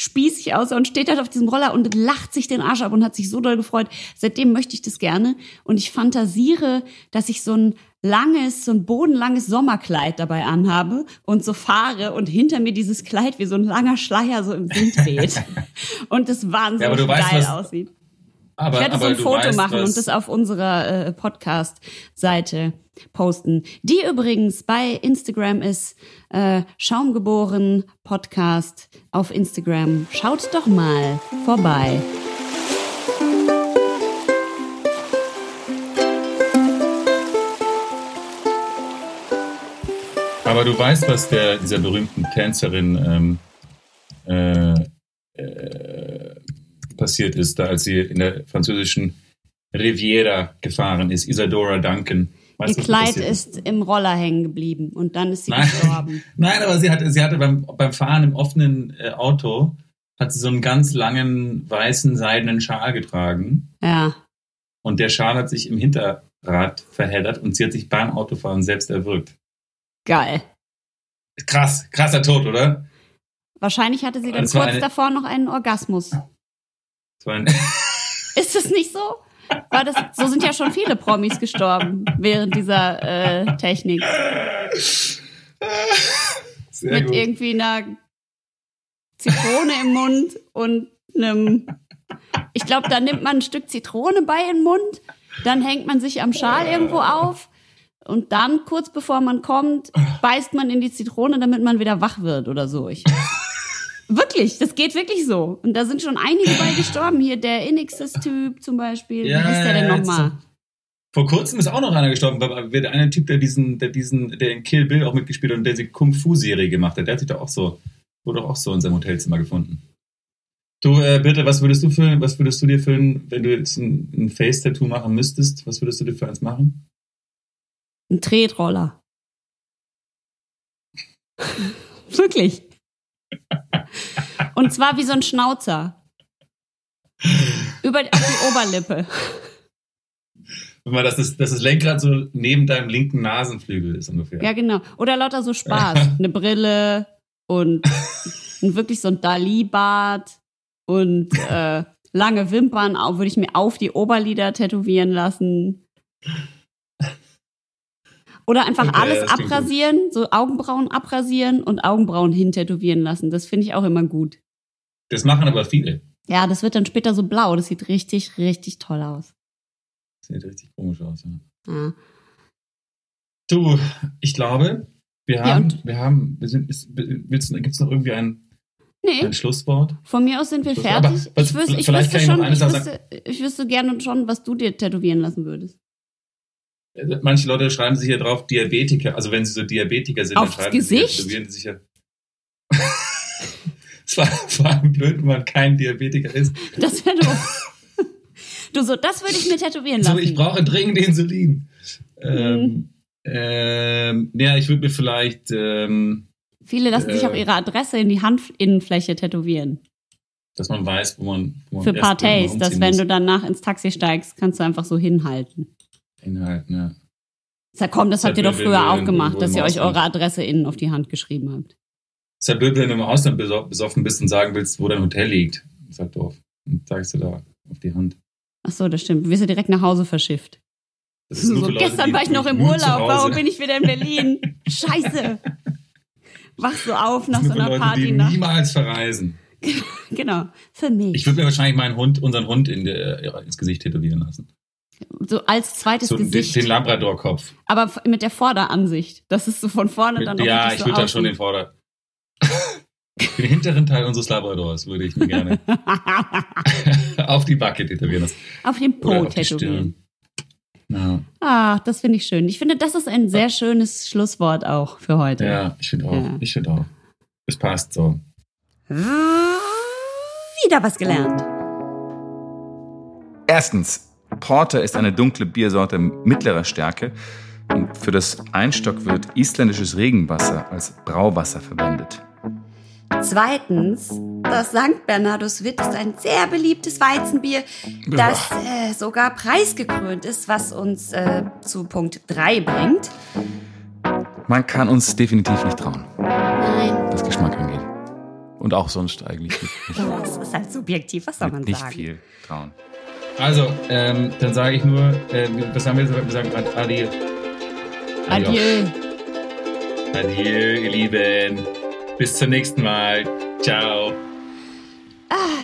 spießig aussah und steht halt auf diesem Roller und lacht sich den Arsch ab und hat sich so doll gefreut. Seitdem möchte ich das gerne und ich fantasiere, dass ich so ein langes, so ein bodenlanges Sommerkleid dabei anhabe und so fahre und hinter mir dieses Kleid wie so ein langer Schleier so im Wind weht und das wahnsinnig Ja, weißt, geil was- aussieht. Aber, Ich werde so ein Foto weißt, machen und das auf unserer äh, Podcast-Seite posten. Die übrigens bei Instagram ist äh, Schaumgeboren Podcast auf Instagram. Schaut doch mal vorbei. Aber du weißt, was der, dieser berühmten Tänzerin ähm, äh, äh, passiert ist, da als sie in der französischen Riviera gefahren ist, Isadora Duncan. Weißt Ihr Kleid ist im Roller hängen geblieben und dann ist sie Nein. gestorben. Nein, aber sie hatte, sie hatte beim, beim Fahren im offenen äh, Auto, hat sie so einen ganz langen weißen seidenen Schal getragen Ja. und der Schal hat sich im Hinterrad verheddert und sie hat sich beim Autofahren selbst erwürgt. Geil. Krass, krasser Tod, oder? Wahrscheinlich hatte sie dann kurz eine- davor noch einen Orgasmus. Das Ist es nicht so? War das, so sind ja schon viele Promis gestorben während dieser äh, Technik. Sehr mit gut. irgendwie einer Zitrone im Mund und einem. Ich glaube, da nimmt man ein Stück Zitrone bei in den Mund, dann hängt man sich am Schal irgendwo auf und dann, kurz bevor man kommt, beißt man in die Zitrone, damit man wieder wach wird oder so. Ich, wirklich, das geht wirklich so. Und da sind schon einige bei gestorben. Hier der Inixis-Typ zum Beispiel. Ja, Wie hieß der denn nochmal? Vor kurzem ist auch noch einer gestorben, weil der eine Typ, der diesen, der diesen, der in Kill Bill auch mitgespielt hat und der die Kung-Fu-Serie gemacht hat, der hat sich doch auch so, wurde auch so in seinem Hotelzimmer gefunden. Du, äh, bitte, was würdest du für, was würdest du dir für wenn du jetzt ein, ein Face-Tattoo machen müsstest, was würdest du dir für eins machen? Ein Tretroller. Wirklich. Und zwar wie so ein Schnauzer. Über die Oberlippe. Guck mal, dass das, dass das Lenkrad so neben deinem linken Nasenflügel ist ungefähr. Ja, genau. Oder lauter so Spaß. Eine Brille und ein, wirklich so ein Dali-Bart und äh, lange Wimpern würde ich mir auf die Oberlider tätowieren lassen. Oder einfach Okay, alles abrasieren, so Augenbrauen abrasieren und Augenbrauen hintätowieren lassen. Das finde ich auch immer gut. Das machen aber viele. Ja, das wird dann später so blau. Das sieht richtig, richtig toll aus. Das sieht richtig komisch aus, ja. Ja. Du, ich glaube, wir Ja, haben, und? wir haben, wir sind, du, gibt's noch irgendwie ein, Nee, ein Schlusswort? von mir aus sind wir fertig. aber was- ich wüsste, ich vielleicht wüsste kann ich noch schon, eine ich Sache wüsste, ich wüsste gerne schon, was du dir tätowieren lassen würdest. Äh, Manche Leute schreiben sich ja drauf Diabetiker, also wenn sie so Diabetiker sind, Aufs dann schreiben Gesicht? sie, tätowieren sich ja. Es war vor allem blöd, wenn man kein Diabetiker ist. Das wäre doof. du so, das würde ich mir tätowieren lassen. So, ich brauche dringend Insulin. Mhm. Ähm, ähm, ja, ich würde mir vielleicht, ähm, Viele lassen sich Äh. auch ihre Adresse in die Handinnenfläche tätowieren. dass man weiß, wo man, wo man Für Partys, dass wenn muss. du danach ins Taxi steigst, kannst du einfach so hinhalten. Inhalten, ja. Sag, komm, das habt ihr doch früher auch gemacht, dass ihr euch eure Adresse innen auf die Hand geschrieben habt. Ist ja blöd, wenn du im Ausland beso- besoffen bist und sagen willst, wo dein Hotel liegt. Sag doof. Und sagst du da auf die Hand. Ach so, das stimmt. Du wirst ja direkt nach Hause verschifft. Das ist So, Leute, gestern war ich noch im Urlaub, warum bin ich wieder in Berlin? Scheiße. Wachst du auf nach so einer Leute, Party die nach. niemals verreisen. Genau, für mich. Ich würde mir wahrscheinlich meinen Hund, unseren Hund in der, ja, ins Gesicht tätowieren lassen. So als zweites So den, Gesicht. den Labrador-Kopf. aber mit der Vorderansicht. Das ist so von vorne dann auch Ja, ich so würde da außen. schon den Vorder... den hinteren Teil unseres Labradors würde ich mir gerne auf die Backe tätowieren lassen. auf den Po auf die tätowieren. Stirn. Ja, Ah, das finde ich schön. Ich finde, das ist ein sehr schönes Schlusswort auch für heute. ja ich finde auch. Ja. Ich finde auch. Es passt so. Wieder was gelernt. Erstens, Porter ist eine dunkle Biersorte mittlerer Stärke und für das Einstock wird isländisches Regenwasser als Brauwasser verwendet. Zweitens, das St. Bernardus Witt ist ein sehr beliebtes Weizenbier, das äh, sogar preisgekrönt ist, was uns äh, zu Punkt 3 bringt. Man kann uns definitiv nicht trauen, Nein, was Geschmack angeht. Und auch sonst eigentlich nicht, nicht, das ist halt subjektiv, was soll man nicht sagen? viel trauen. Also, ähm, dann sage ich nur, äh, was haben wir jetzt? Wir sagen Adieu. Adieu. Adieu. Adieu, ihr Lieben. Bis zum nächsten Mal. Ciao. Ah.